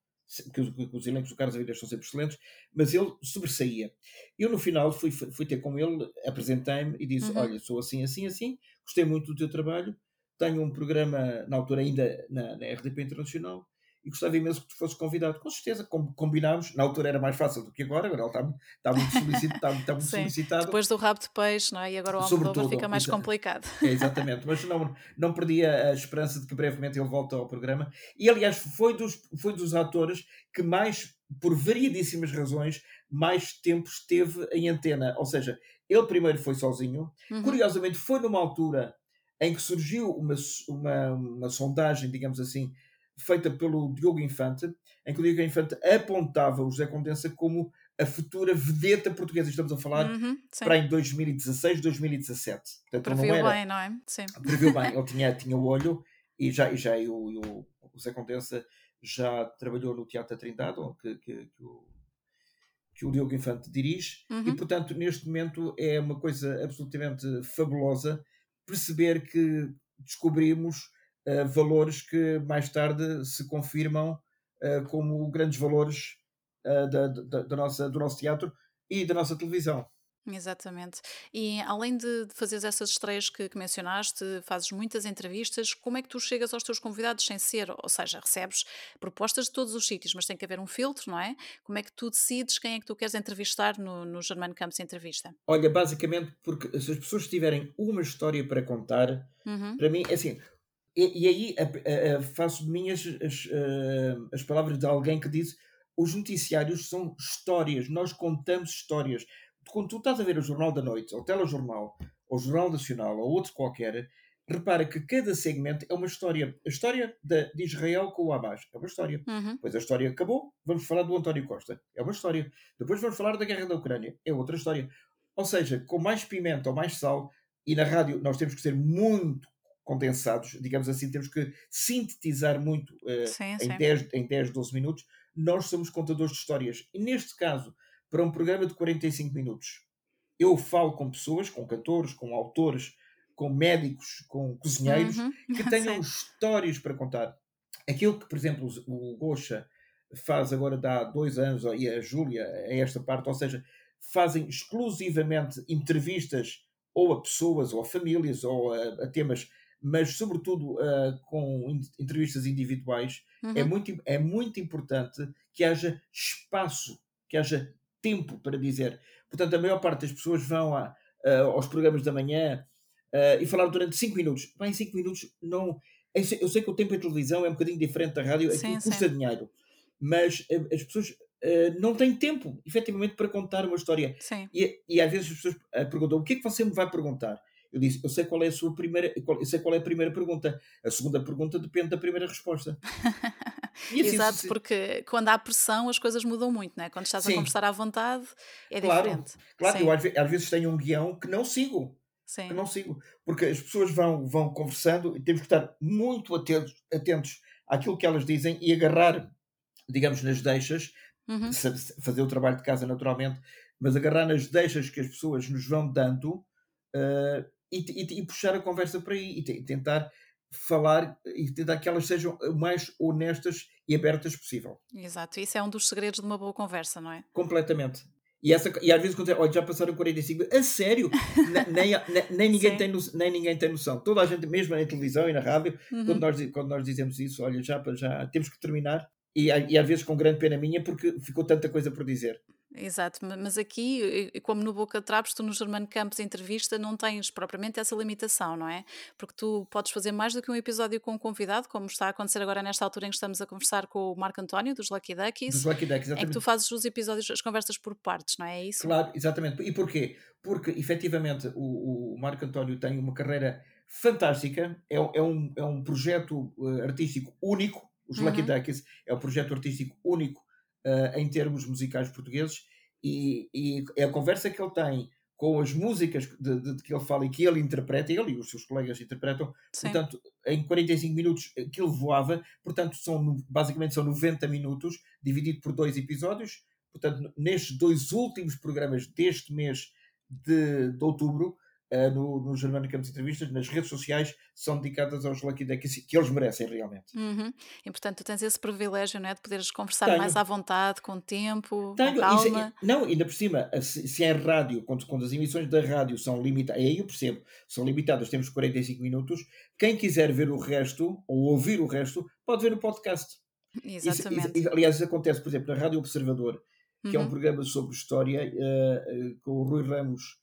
Speaker 3: que os, que os elencos do Carlos Avidas são sempre excelentes, mas ele sobressaía. Eu no final fui, fui ter com ele, apresentei-me e disse,
Speaker 2: Uhum.
Speaker 3: olha, sou assim, assim, assim, gostei muito do teu trabalho, tenho um programa, na altura ainda na, na RDP Internacional, e gostava imenso que tu fosses convidado. Com certeza, com, combinámos. Na altura era mais fácil do que agora, agora ele está, muito- está muito, solicitado, está, está muito
Speaker 2: Sim.
Speaker 3: solicitado.
Speaker 2: Depois do rabo de peixe, não é? E agora o Almodóvar fica mais complicado.
Speaker 3: É, exatamente, mas não, não perdia a esperança de que brevemente ele volte ao programa. E aliás, foi dos, foi dos atores que mais, por variedíssimas razões, mais tempo esteve em antena. Ou seja, ele primeiro foi sozinho,
Speaker 2: Uhum.
Speaker 3: Curiosamente, foi numa altura em que surgiu uma, uma, uma sondagem, digamos assim, feita pelo Diogo Infante, em que o Diogo Infante apontava o José Condensa como a futura vedeta portuguesa. Estamos a falar
Speaker 2: Uhum.
Speaker 3: Para em 2016, 2017. Portanto, ele não
Speaker 2: Previu
Speaker 3: era,
Speaker 2: bem, não é? Sim.
Speaker 3: previu bem, ele tinha, tinha o olho e já, e já e o, e o, o Zé Condensa já trabalhou no Teatro da Trindade, que, que, que o, que o Diogo Infante dirige, e
Speaker 2: Uhum.
Speaker 3: portanto, neste momento é uma coisa absolutamente fabulosa perceber que descobrimos valores que mais tarde se confirmam uh, como grandes valores uh, da, da, da, nossa, do nosso teatro e da nossa televisão.
Speaker 2: Exatamente. E além de, de fazeres essas estreias que, que mencionaste, fazes muitas entrevistas, como é que tu chegas aos teus convidados sem ser, ou seja, recebes propostas de todos os sítios, mas tem que haver um filtro, não é? Como é que tu decides quem é que tu queres entrevistar no, no Germano Campos Entrevista?
Speaker 3: Olha, basicamente porque se as pessoas tiverem uma história para contar,
Speaker 2: Uhum.
Speaker 3: para mim, é assim, e, e aí a- a- a- faço minhas as, eh, as palavras de alguém que diz os noticiários são histórias, nós contamos histórias. Quando tu estás a ver o Jornal da Noite, ou o Telejornal, ou o Jornal Nacional, ou outro qualquer, repara que cada segmento é uma história. A história de, de Israel com o Hamas é uma história.
Speaker 2: Uhum.
Speaker 3: Depois a história acabou, vamos falar do António Costa. É uma história. Depois vamos falar da guerra da Ucrânia. É outra história. Ou seja, com mais pimenta ou mais sal, e na rádio nós temos que ser muito condensados, digamos assim, temos que sintetizar muito eh,
Speaker 2: Sim,
Speaker 3: em,
Speaker 2: sim.
Speaker 3: 10, em 10, 12 minutos. Nós somos contadores de histórias. E neste caso, para um programa de 45 minutos, eu falo com pessoas, com cantores, com autores, com médicos, com cozinheiros,
Speaker 2: Uhum.
Speaker 3: que tenham histórias para contar. Aquilo que, por exemplo, o Gocha faz agora há dois anos, e a Júlia, a esta parte, ou seja, fazem exclusivamente entrevistas ou a pessoas, ou a famílias, ou a, a temas, mas sobretudo ah, com entrevistas individuais, é,
Speaker 2: Uhum.
Speaker 3: muito, im- é muito importante que haja espaço, que haja tempo para dizer. Portanto, a maior parte das pessoas vão a- a- aos programas da manhã ah, e falar durante 5 minutos. Pá, em 5 minutos não. Eu sei, eu sei que o tempo em televisão é um bocadinho diferente da rádio, aquilo
Speaker 2: Sim,
Speaker 3: custa
Speaker 2: sim.
Speaker 3: dinheiro, mas as pessoas ah, não têm tempo, efetivamente, para contar uma história. E, e às vezes as pessoas perguntam: o que é que você me vai perguntar? Eu disse: eu sei qual é a sua primeira, eu sei qual é a primeira pergunta. A segunda pergunta depende da primeira resposta. Assim
Speaker 2: Exato,
Speaker 3: suce-
Speaker 2: porque quando há pressão as coisas mudam muito, não é? Quando estás a
Speaker 3: Sim.
Speaker 2: conversar à vontade é
Speaker 3: Claro,
Speaker 2: diferente.
Speaker 3: Claro,
Speaker 2: Sim,
Speaker 3: eu às, às vezes tenho um guião que não sigo. que
Speaker 2: sim.
Speaker 3: não sigo. Porque as pessoas vão, vão conversando e temos que estar muito atentos, atentos àquilo que elas dizem e agarrar, digamos, nas deixas,
Speaker 2: Uhum.
Speaker 3: fazer o trabalho de casa naturalmente, mas agarrar nas deixas que as pessoas nos vão dando eh, e, e- e puxar a conversa para aí e, te- e tentar falar e tentar que elas sejam o mais honestas e abertas possível.
Speaker 2: Exato, isso é um dos segredos de uma boa conversa, não é?
Speaker 3: Completamente. E, essa, e às vezes quando olha, já passaram 45 a sério, Ne- nem, nem, nem ninguém
Speaker 2: Sim.
Speaker 3: tem no, nem ninguém tem noção. Toda a gente, mesmo na televisão e na rádio, quando,
Speaker 2: Uhum.
Speaker 3: nós, di- quando nós dizemos isso, olha, já, já temos que terminar. E, e às vezes com grande pena minha, porque ficou tanta coisa por dizer.
Speaker 2: Exato, ma- mas aqui, como no Boca de Trapos, tu no Germano Campos entrevista não tens propriamente essa limitação, não é? Porque tu podes fazer mais do que um episódio com um convidado, como está a acontecer agora nesta altura em que estamos a conversar com o Marco António, dos Lucky
Speaker 3: Dos
Speaker 2: Duckies,
Speaker 3: Lucky Ducks,
Speaker 2: em que
Speaker 3: exatamente.
Speaker 2: tu fazes os episódios, as conversas por partes, não é? É isso?
Speaker 3: Claro, exatamente. E porquê? Porque, efetivamente, o, o Marco António tem uma carreira fantástica, é, um- é, um, é um projeto eh, artístico único, os Lucky
Speaker 2: Uhum.
Speaker 3: Duckies é um projeto artístico único eh, em termos musicais portugueses, e, e é a conversa que ele tem com as músicas de, de- de que ele fala e que ele interpreta, ele e os seus colegas interpretam,
Speaker 2: Sim.
Speaker 3: portanto, em 45 minutos aquilo voava, portanto, são, basicamente são 90 minutos, dividido por dois episódios, portanto, nestes dois últimos programas deste mês de, de outubro, eh, no, no Germano Campos Entrevistas, nas redes sociais, são dedicadas aos Lucky Duckies, que eles merecem realmente.
Speaker 2: Uhum. E portanto, tu tens esse privilégio, não é? De poderes conversar
Speaker 3: Tenho.
Speaker 2: mais à vontade, com tempo,
Speaker 3: Tenho,
Speaker 2: com
Speaker 3: isso é-
Speaker 2: calma.
Speaker 3: não, ainda por cima, se, se é rádio, quando, quando as emissões da rádio são limitadas, aí eu percebo, são limitadas, temos 45 minutos, quem quiser ver o resto, ou ouvir o resto, pode ver no podcast. Isso-
Speaker 2: Exatamente.
Speaker 3: isso- aliás, isso acontece, por exemplo, na Rádio Observador, que é um
Speaker 2: Uhum.
Speaker 3: programa sobre história, eh, eh, com o Rui Ramos,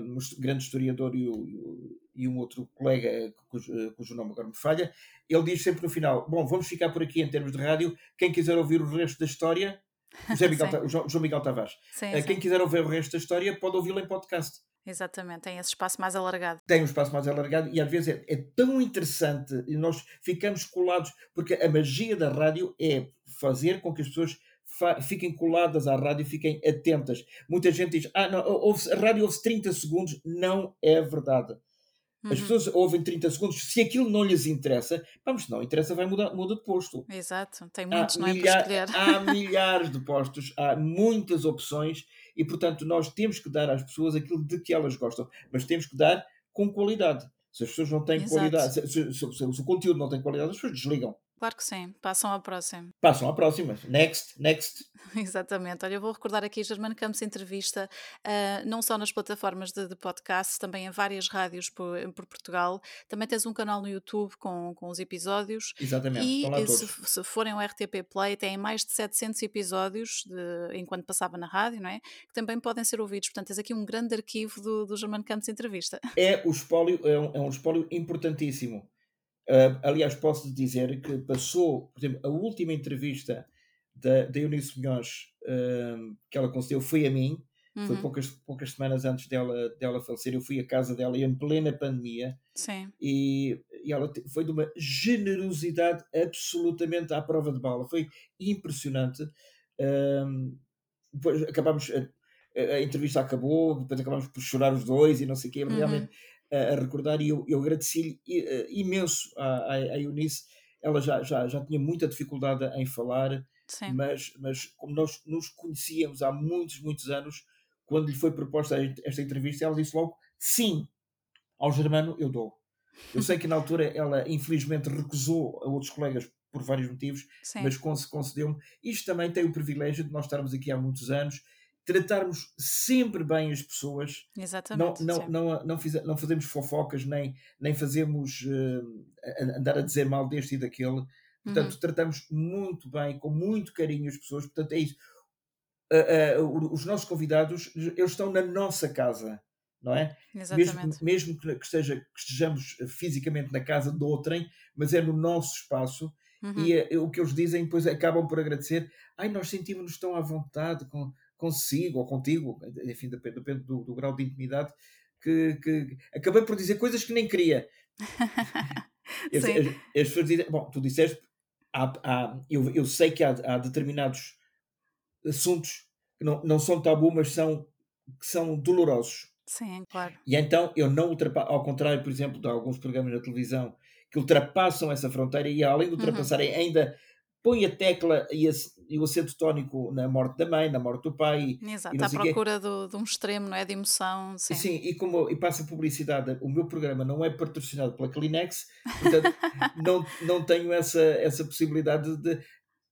Speaker 3: um his- grande historiador, e, o- e um outro colega, eh, cujo, eh, cujo nome agora me falha, ele diz sempre no final: Bom, vamos ficar por aqui em termos de rádio. Quem quiser ouvir o resto da história, José Miguel o João, Miguel Tavares,
Speaker 2: Sim,
Speaker 3: eh, quem
Speaker 2: sim.
Speaker 3: quiser ouvir o resto da história, pode ouvi-lo em podcast.
Speaker 2: Exatamente, tem esse espaço mais alargado.
Speaker 3: tem um espaço mais alargado e às vezes é, é tão interessante e nós ficamos colados, porque a magia da rádio é fazer com que as pessoas fiquem coladas à rádio, fiquem atentas. Muita gente diz, ah, não, ouve a rádio ouve 30 segundos. Não é verdade. As
Speaker 2: Uhum.
Speaker 3: pessoas ouvem 30 segundos, se aquilo não lhes interessa, vamos, não interessa, vai mudar, muda de posto.
Speaker 2: Exato, tem
Speaker 3: Há,
Speaker 2: muitos, não é? Para
Speaker 3: milha-
Speaker 2: escolher.
Speaker 3: há milhares de postos, há muitas opções e, portanto, nós temos que dar às pessoas aquilo de que elas gostam, mas temos que dar com qualidade. Se as pessoas não têm
Speaker 2: Exato.
Speaker 3: qualidade, se, se- se- se o conteúdo não tem qualidade, as pessoas desligam.
Speaker 2: Claro que sim. Passam ao próximo.
Speaker 3: Passam à próxima. Next, next.
Speaker 2: Exatamente. Olha, eu vou recordar aqui Germano Campos Entrevista, ah, não só nas plataformas de, de podcast, também em várias rádios por, por Portugal. Também tens um canal no YouTube com, com os episódios.
Speaker 3: Exatamente.
Speaker 2: E eh, se, se forem ao RTP Play, têm mais de 700 episódios de- enquanto passava na rádio, não é? Que também podem ser ouvidos. Portanto, tens aqui um grande arquivo do, do Germano Campos Entrevista.
Speaker 3: É o espólio, é um, é um espólio importantíssimo. Ah, aliás, posso dizer que passou, por exemplo, a última entrevista da, da Eunice Munhoz ah, que ela concedeu foi a mim, foi
Speaker 2: Uhum,
Speaker 3: poucas, poucas semanas antes dela, dela falecer. Eu fui à casa dela em plena pandemia
Speaker 2: Sim.
Speaker 3: e, e ela te- foi de uma generosidade absolutamente à prova de bala. Foi impressionante. Ahm, depois acabámos, a, a- a entrevista acabou, depois acabámos por chorar os dois e não sei o quê,
Speaker 2: Uhum,
Speaker 3: realmente a, recordar. E eu, eu agradeci-lhe eh, imenso à, à, à Eunice. Ela já, já, já tinha muita dificuldade em falar,
Speaker 2: sim.
Speaker 3: mas, mas como nós nos conhecíamos há muitos, muitos anos, quando lhe foi proposta esta entrevista, ela disse logo sim ao Germano eu dou. Eu sei que na altura ela infelizmente recusou a outros colegas por vários motivos,
Speaker 2: Sim.
Speaker 3: mas conce- concedeu-me. Isto também tem o privilégio de nós estarmos aqui há muitos anos, tratarmos sempre bem as pessoas, não,
Speaker 2: Exatamente.
Speaker 3: não,
Speaker 2: sim.
Speaker 3: não, não, fize- não fazemos fofocas, nem, nem fazemos eh, a- andar a dizer mal deste e daquele. Portanto,
Speaker 2: Uhum,
Speaker 3: tratamos muito bem, com muito carinho as pessoas. Portanto, é isso. Ah, o- os nossos convidados, eles estão na nossa casa, não é? mesmo,
Speaker 2: exatamente.
Speaker 3: mesmo que, que esteja, que estejamos fisicamente na casa de outrem, mas é no nosso espaço,
Speaker 2: Uhum,
Speaker 3: e é- o que eles dizem depois acabam por agradecer. Ai, nós sentimos-nos tão à vontade com, consigo ou contigo, enfim, depende, depende do, do grau de intimidade, que, que acabei por dizer coisas que nem queria. As,
Speaker 2: Sim.
Speaker 3: as- as pessoas dizem, bom, tu disseste, há, há- eu, eu sei que há, há determinados assuntos que não, não são tabu, mas são, que são dolorosos.
Speaker 2: Sim, claro.
Speaker 3: E então eu não ultrapasso, ao contrário, por exemplo, de alguns programas na televisão que ultrapassam essa fronteira e além de
Speaker 2: Uhum,
Speaker 3: ultrapassarem ainda põe a tecla e, a- e o acento tónico na morte da mãe, na morte do pai
Speaker 2: Exato. À procura do, de um extremo, não é? De emoção. Sim.
Speaker 3: sim, e como e passa publicidade, o meu programa não é patrocinado pela Kleenex, portanto não, não tenho essa, essa possibilidade de,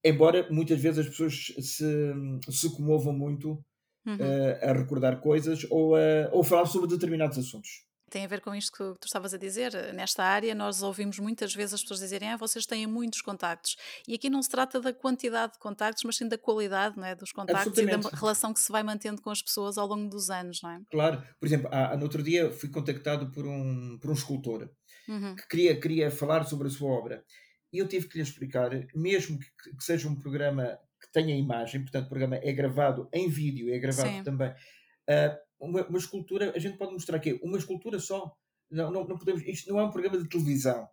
Speaker 3: embora muitas vezes as pessoas se, se comovam muito
Speaker 2: Uhum.
Speaker 3: eh, a recordar coisas ou a, ou falar sobre determinados assuntos.
Speaker 2: Tem a ver com isto que tu estavas a dizer. Nesta área, nós ouvimos muitas vezes as pessoas dizerem: ah, vocês têm muitos contactos. E aqui não se trata da quantidade de contactos, mas sim da qualidade não é? dos contactos e da relação que se vai mantendo com as pessoas ao longo dos anos, não é?
Speaker 3: Claro, por exemplo, há, no outro dia fui contactado por um, por um escultor
Speaker 2: Uhum.
Speaker 3: que queria, queria falar sobre a sua obra. E eu tive que lhe explicar, mesmo que, que seja um programa que tenha imagem, portanto, o programa é gravado em vídeo, é gravado
Speaker 2: Sim.
Speaker 3: também. ah, uma, uma escultura, a gente pode mostrar aqui uma escultura só. Não, não, não podemos, isto não é um programa de televisão,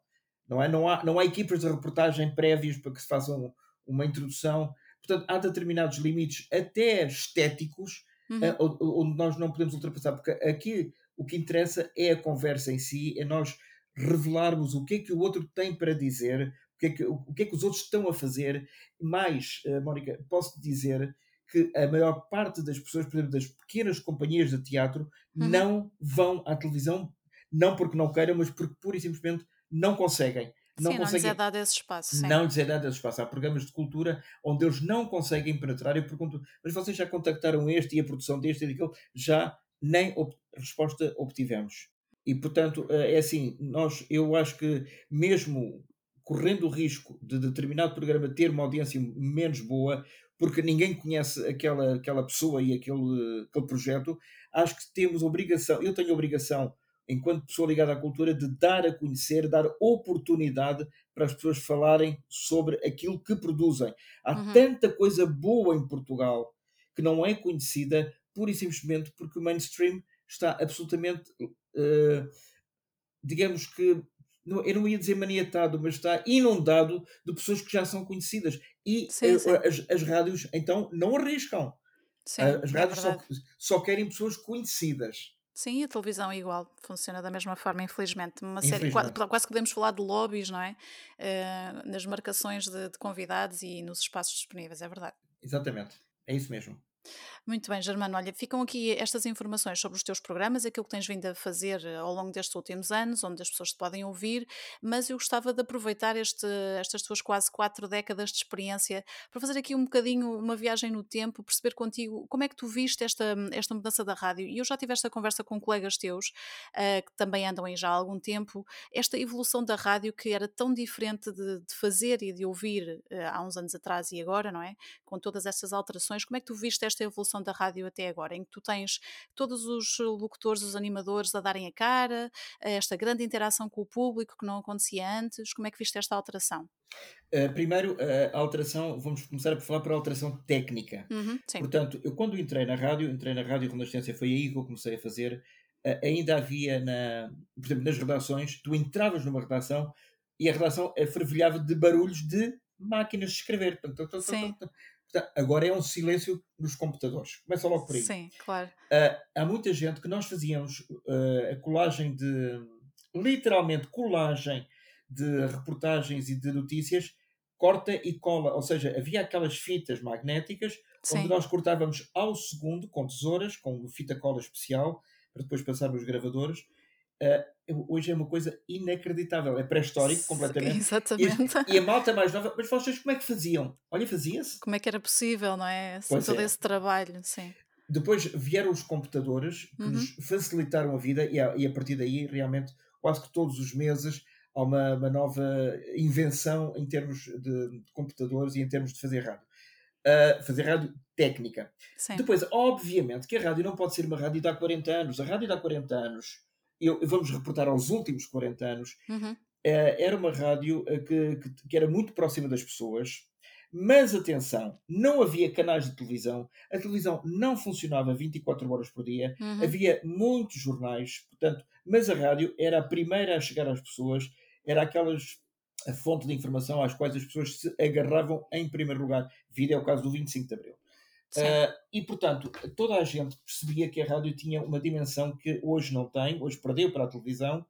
Speaker 3: não, é? não, há, não há equipas de reportagem prévias para que se façam uma introdução. Portanto, há determinados limites, até estéticos,
Speaker 2: Uhum.
Speaker 3: onde onde nós não podemos ultrapassar, porque aqui o que interessa é a conversa em si, é nós revelarmos o que é que o outro tem para dizer, o que é que, o que, é que os outros estão a fazer. Mais, eh, Mónica, posso dizer que a maior parte das pessoas, por exemplo, das pequenas companhias de teatro,
Speaker 2: Uhum.
Speaker 3: não vão à televisão, não porque não queiram, mas porque pura e simplesmente não conseguem. Não
Speaker 2: Sim, não lhes
Speaker 3: conseguem
Speaker 2: é dado esse espaço. Sim.
Speaker 3: não lhes é dado esse espaço. Há programas de cultura onde eles não conseguem penetrar. Eu pergunto, mas vocês já contactaram este e a produção deste e daquele? Já nem ob- resposta obtivemos. E, portanto, eh, é assim, nós, eu acho que mesmo correndo o risco de determinado programa ter uma audiência menos boa, porque ninguém conhece aquela, aquela pessoa e aquele, aquele projeto, acho que temos obrigação, eu tenho obrigação, enquanto pessoa ligada à cultura, de dar a conhecer, dar oportunidade para as pessoas falarem sobre aquilo que produzem. Há
Speaker 2: Uhum.
Speaker 3: tanta coisa boa em Portugal que não é conhecida pura e simplesmente porque o mainstream está absolutamente, eh, digamos que, eu não ia dizer maniatado, mas está inundado de pessoas que já são conhecidas. E
Speaker 2: Sim,
Speaker 3: eh,
Speaker 2: sim.
Speaker 3: as, as rádios, então, não arriscam.
Speaker 2: Sim,
Speaker 3: Ah, As
Speaker 2: é
Speaker 3: rádios só,
Speaker 2: verdade.
Speaker 3: só querem pessoas conhecidas.
Speaker 2: Sim, a televisão é igual, funciona da mesma forma, infelizmente. Uma série,
Speaker 3: Infelizmente.
Speaker 2: quase que podemos falar de lobbies, não é? Eh, nas marcações de, de convidados e nos espaços disponíveis, é verdade.
Speaker 3: Exatamente. É isso mesmo.
Speaker 2: Muito bem, Germano. Olha, ficam aqui estas informações sobre os teus programas, aquilo que tens vindo a fazer eh, ao longo destes últimos anos, onde as pessoas te podem ouvir, mas eu gostava de aproveitar este, estas tuas quase quatro décadas de experiência para fazer aqui um bocadinho uma viagem no tempo, perceber contigo como é que tu viste esta, esta mudança da rádio. E eu já tive esta conversa com colegas teus, uh, que também andam aí já há algum tempo, esta evolução da rádio que era tão diferente de, de fazer e de ouvir uh, há uns anos atrás e agora, não é? Com todas estas alterações, como é que tu viste esta evolução evolução da rádio até agora, em que tu tens todos os locutores, os animadores a darem a cara, esta grande interação com o público que não acontecia antes. Como é que viste esta alteração?
Speaker 3: Uh, primeiro, uh, a alteração, vamos começar a falar para a alteração técnica.
Speaker 2: Uhum,
Speaker 3: Portanto, eu quando entrei na rádio, entrei na Rádio Renascença, foi aí que eu comecei a fazer. Uh, ainda havia, na, por exemplo, nas redações, tu entravas numa redação e a redação fervilhava de barulhos de máquinas de escrever. Portanto,
Speaker 2: Sim.
Speaker 3: Agora é um silêncio nos computadores. Começa logo por aí.
Speaker 2: Sim, claro.
Speaker 3: Uh, há muita gente que nós fazíamos uh, a colagem de. literalmente colagem de reportagens e de notícias, corta e cola. Ou seja, havia aquelas fitas magnéticas Sim. onde nós cortávamos ao segundo com tesouras, com fita cola especial, para depois passar nos gravadores. Uh, hoje é uma coisa inacreditável, é pré-histórico completamente.
Speaker 2: Exatamente.
Speaker 3: E, e, a malta mais nova, mas vocês como é que faziam? Olha, fazia-se.
Speaker 2: Como é que era possível, não é? Sem todo é. esse trabalho, sim.
Speaker 3: Depois vieram os computadores que uhum. nos facilitaram a vida e a, e a, partir daí realmente quase que todos os meses há uma, uma nova invenção em termos de, de, computadores e em termos de fazer rádio. Uh, fazer rádio técnica.
Speaker 2: Sim.
Speaker 3: Depois, obviamente, que a rádio não pode ser uma rádio de há 40 anos. A rádio de há 40 anos eu, vamos reportar aos últimos 40 anos,
Speaker 2: uhum.
Speaker 3: Eh, era uma rádio eh, que, que, que, era muito próxima das pessoas, mas atenção, não havia canais de televisão, a televisão não funcionava 24 horas por dia,
Speaker 2: uhum.
Speaker 3: havia muitos jornais, portanto, mas a rádio era a primeira a chegar às pessoas, era aquelas a fonte de informação às quais as pessoas se agarravam em primeiro lugar. Vida é o caso do 25 de Abril. Uh, e, portanto, toda a gente percebia que a rádio tinha uma dimensão que hoje não tem, hoje perdeu para a televisão,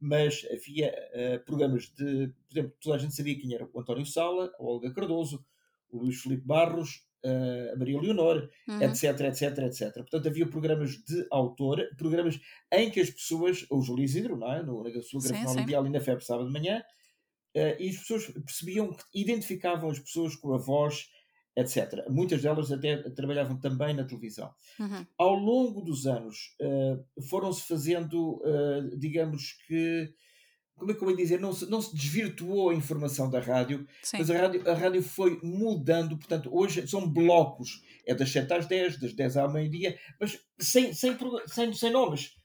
Speaker 3: mas havia uh, programas de. Por exemplo, toda a gente sabia quem era o António Sala, a Olga Cardoso, o Luís Filipe Barros, uh, a Maria Leonor,
Speaker 2: uhum.
Speaker 3: etc, etc, etc. Portanto, havia programas de autor, programas em que as pessoas, o Júlio Isidro, não é? No, na sua gravação ideal e na FEB sábado de manhã, e as pessoas percebiam que identificavam as pessoas com a voz etc. Muitas delas até trabalhavam também na televisão.
Speaker 2: Uhum.
Speaker 3: Ao longo dos anos uh, foram-se fazendo, uh, digamos que, como é que eu ia dizer, não se, não se desvirtuou a informação da rádio,
Speaker 2: Sim.
Speaker 3: mas a rádio, a rádio foi mudando, portanto, hoje são blocos, é das 7 às 10, das 10 ao meio-dia, mas sem, sem, sem, sem nomes.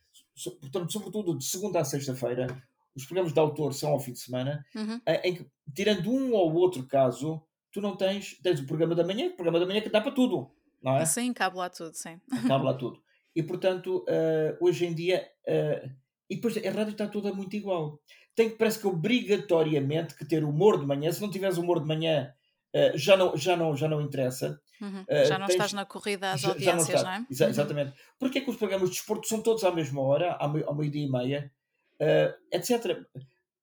Speaker 3: Portanto, sobretudo de segunda a sexta-feira, os programas de autor são ao fim de semana,
Speaker 2: uhum.
Speaker 3: em que, tirando um ou outro caso, tu não tens, tens o programa da manhã, o programa da manhã que dá para tudo, não é?
Speaker 2: Sim, cabe lá tudo, sim.
Speaker 3: Cabe lá tudo. E portanto, uh, hoje em dia, uh, e depois a rádio está toda muito igual. Tem que, parece que obrigatoriamente que ter humor de manhã, se não tiveres humor de manhã, uh, já, não, já, não, já não interessa.
Speaker 2: Uhum. já não tens, estás na corrida às já, audiências,
Speaker 3: já
Speaker 2: não, não,
Speaker 3: é? Exa uhum. exatamente. Porque é que os programas de desporto são todos à mesma hora, ao meio-dia e meia, etc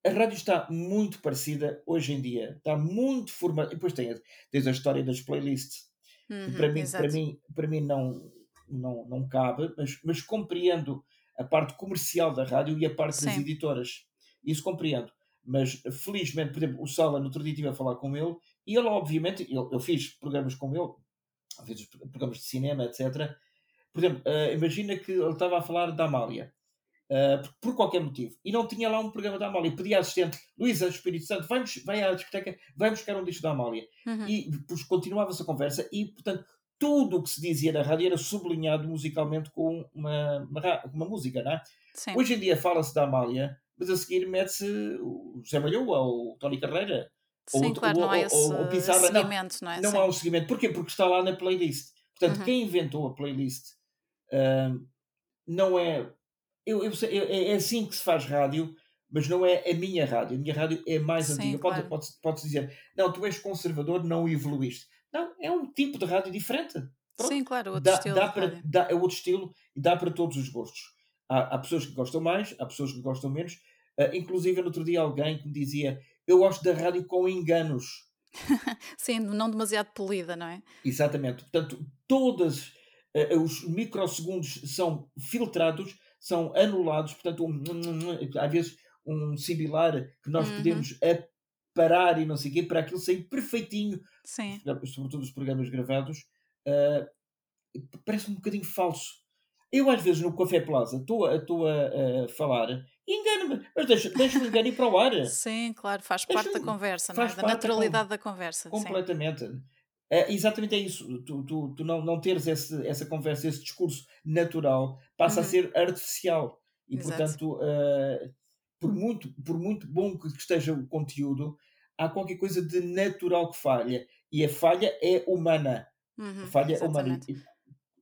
Speaker 3: a rádio está muito parecida hoje em dia. Está muito formada. E depois tem, tens a história das playlists.
Speaker 2: Uhum,
Speaker 3: para, mim, para, mim, para mim não, não, não cabe, mas, mas compreendo a parte comercial da rádio e a parte Sim. das editoras. Isso compreendo. Mas felizmente, por exemplo, o Sala, no outro dia estive a falar com ele, e ele, obviamente, eu, eu fiz programas com ele, fiz programas de cinema, etc. Por exemplo, uh, imagina que ele estava a falar da Amália Uh, por qualquer motivo, e não tinha lá um programa da Amália, pedia à assistente Luísa Espírito Santo, vai, vai à discoteca, vai buscar um disco da Amália.
Speaker 2: Uhum.
Speaker 3: E continuava-se a conversa, e portanto, tudo o que se dizia na rádio era sublinhado musicalmente com uma, uma, uma música, não é?
Speaker 2: Sim.
Speaker 3: Hoje em dia fala-se da Amália, mas a seguir mete-se o José Malhoa ou o Tony Carreira.
Speaker 2: Sim,
Speaker 3: ou,
Speaker 2: claro,
Speaker 3: ou,
Speaker 2: não há esse
Speaker 3: ou, ou
Speaker 2: seguimento, não, não é?
Speaker 3: Não
Speaker 2: Sim.
Speaker 3: há o seguimento. Porquê? Porque está lá na playlist. Portanto,
Speaker 2: Uhum.
Speaker 3: quem inventou a playlist uh, não é eu, eu, eu, é assim que se faz rádio, mas não é a minha rádio. A minha rádio é mais
Speaker 2: Sim,
Speaker 3: antiga.
Speaker 2: claro.
Speaker 3: Pode, pode, pode dizer, não, tu és conservador, não evoluíste. Não, é um tipo de rádio diferente. Pronto.
Speaker 2: Sim, claro, outro
Speaker 3: Dá,
Speaker 2: estilo
Speaker 3: dá para, dá, é outro estilo e dá para todos os gostos. Há, há pessoas que gostam mais, há pessoas que gostam menos. Uh, inclusive, no outro dia, alguém que me dizia: Eu gosto da rádio com enganos.
Speaker 2: Sim, não demasiado polida, não é?
Speaker 3: Exatamente. Portanto, todos eh, os microsegundos são filtrados, são anulados, portanto, um, às vezes um similar que nós
Speaker 2: Uhum.
Speaker 3: podemos parar e não sei o quê, para aquilo sair perfeitinho,
Speaker 2: Sim.
Speaker 3: sobretudo os programas gravados, uh, parece um bocadinho falso. Eu, às vezes, no Café Plaza, estou a, a, a falar e engano-me, mas deixa-me deixa o engano ir para o ar.
Speaker 2: Sim, claro, faz parte da conversa, não é?
Speaker 3: faz
Speaker 2: Da
Speaker 3: parte da con-
Speaker 2: naturalidade da conversa. Sim.
Speaker 3: É, exatamente é isso. Tu, tu, tu não, não teres esse, essa conversa, esse discurso natural, passa a
Speaker 2: Uhum.
Speaker 3: ser artificial. E,
Speaker 2: Exato.
Speaker 3: portanto, uh, por, muito, por muito bom que esteja o conteúdo, há qualquer coisa de natural que falha. E a falha é humana.
Speaker 2: Uhum,
Speaker 3: A falha é humana.
Speaker 2: exatamente.
Speaker 3: E,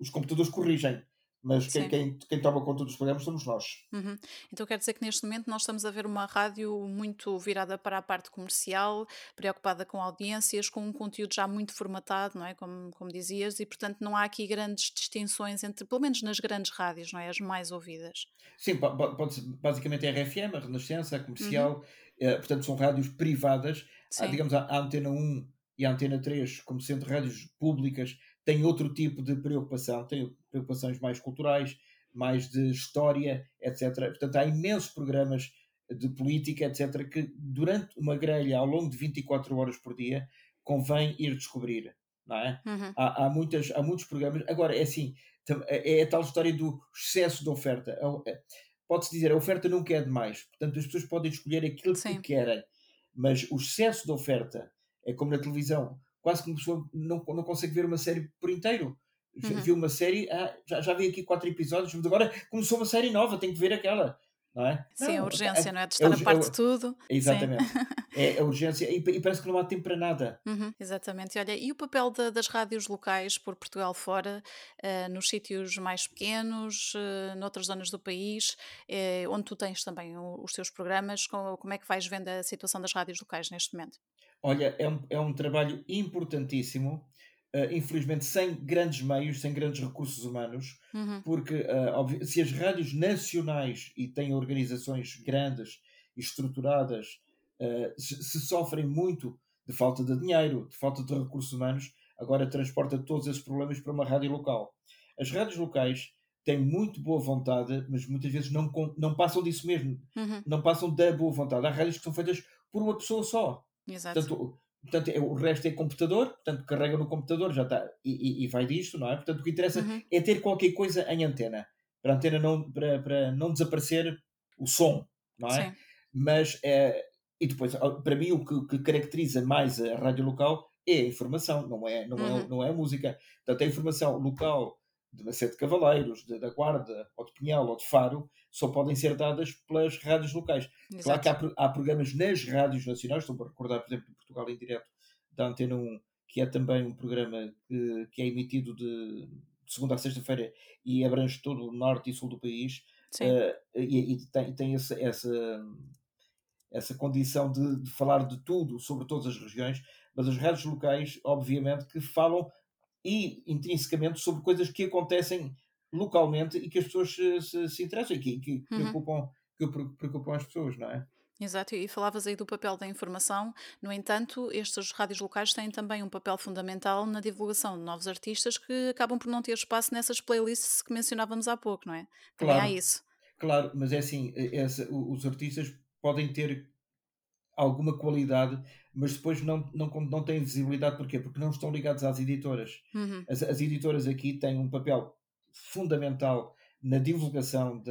Speaker 3: e os computadores corrigem. Mas quem, quem, quem toma conta dos programas somos nós.
Speaker 2: Uhum. Então quer dizer que neste momento nós estamos a ver uma rádio muito virada para a parte comercial, preocupada com audiências, com um conteúdo já muito formatado, não é? Como, como dizias, e portanto não há aqui grandes distinções entre, pelo menos nas grandes rádios, não é? As mais ouvidas.
Speaker 3: Sim, po- po- pode basicamente a RFM, a Renascença, a
Speaker 2: Uhum.
Speaker 3: comercial, eh, portanto são rádios privadas. Há, digamos, a, a Antena 1 e a Antena 3, como sendo rádios públicas, têm outro tipo de preocupação, têm preocupações mais culturais, mais de história, etc. Portanto, há imensos programas de política, etc., que durante uma grelha, ao longo de 24 horas por dia, convém ir descobrir, não é?
Speaker 2: Uhum.
Speaker 3: Há, há, muitas, há muitos programas. Agora, é assim, tam- é a tal história do excesso de oferta. A- Pode-se dizer, a oferta nunca é demais. Portanto, as pessoas podem escolher aquilo
Speaker 2: Sim.
Speaker 3: que querem. Mas o excesso de oferta é como na televisão. Quase que uma pessoa não, não consegue ver uma série por inteiro. Já
Speaker 2: Uhum.
Speaker 3: Viu uma série, ah, já, já vi aqui quatro episódios, mas agora começou uma série nova, tenho que ver aquela. Não é?
Speaker 2: Sim, a
Speaker 3: Não,
Speaker 2: urgência,
Speaker 3: é-
Speaker 2: não é? De
Speaker 3: é
Speaker 2: estar a
Speaker 3: urg- é
Speaker 2: de tudo.
Speaker 3: Exatamente. É a urgência. E, e parece que não há tempo para nada.
Speaker 2: Uhum, exatamente. E olha, e o papel da- das rádios locais por Portugal fora, eh, nos sítios mais pequenos, eh, noutras zonas do país, eh, onde tu tens também o- os teus programas, co- como, é que vais vendo a situação das rádios locais neste momento?
Speaker 3: Olha, é um, é um trabalho importantíssimo, eh, infelizmente sem grandes meios, sem grandes recursos humanos,
Speaker 2: Uhum,
Speaker 3: porque obvi- se as rádios nacionais e têm organizações grandes e estruturadas eh, se, se sofrem muito de falta de dinheiro, de falta de recursos humanos, agora transporta todos esses problemas para uma rádio local. As rádios locais têm muito boa vontade, mas muitas vezes não, não passam disso mesmo,
Speaker 2: uhum,
Speaker 3: não passam da boa vontade. Há rádios que são feitas por uma pessoa só.
Speaker 2: Exato.
Speaker 3: Portanto, portanto é- o resto é computador, portanto, carrega no computador, já está, e, e- e vai disto, não é? Portanto, o que interessa
Speaker 2: Uhum,
Speaker 3: é ter qualquer coisa em antena, para a antena não, para, para não desaparecer o som, não é?
Speaker 2: sim,
Speaker 3: Mas, é, e depois, para mim, o que, que caracteriza mais a rádio local é a informação, não é, não é,
Speaker 2: Uhum.
Speaker 3: não é a música. Portanto, a informação local de Macedo de Cavaleiros, de- da Guarda, ou de Pinhal, ou de Faro, só podem ser dadas pelas rádios locais. Claro que há,
Speaker 2: exato.
Speaker 3: há programas nas rádios nacionais, estou a recordar, por exemplo, em Portugal em direto, da Antena 1, que é também um programa que, que é emitido de, segunda a sexta-feira e abrange todo o norte e sul do país, eh, e, e tem, tem essa, essa, essa condição de, de falar de tudo, sobre todas as regiões, mas as rádios locais, obviamente, que falam e intrinsecamente sobre coisas que acontecem localmente e que as pessoas se, se, se interessam e que, que
Speaker 2: uhum.
Speaker 3: preocupam, que pre- preocupam as pessoas, não é?
Speaker 2: Exato, e falavas aí do papel da informação. No entanto, estas rádios locais têm também um papel fundamental na divulgação de novos artistas que acabam por não ter espaço nessas playlists que mencionávamos há pouco, não é? Também há
Speaker 3: Claro,
Speaker 2: isso.
Speaker 3: claro, mas é assim, o- os artistas podem ter alguma qualidade, mas depois não, não, não têm visibilidade, porquê? Porque não estão ligados às editoras.
Speaker 2: Uhum,
Speaker 3: As, as editoras aqui têm um papel fundamental na divulgação, de,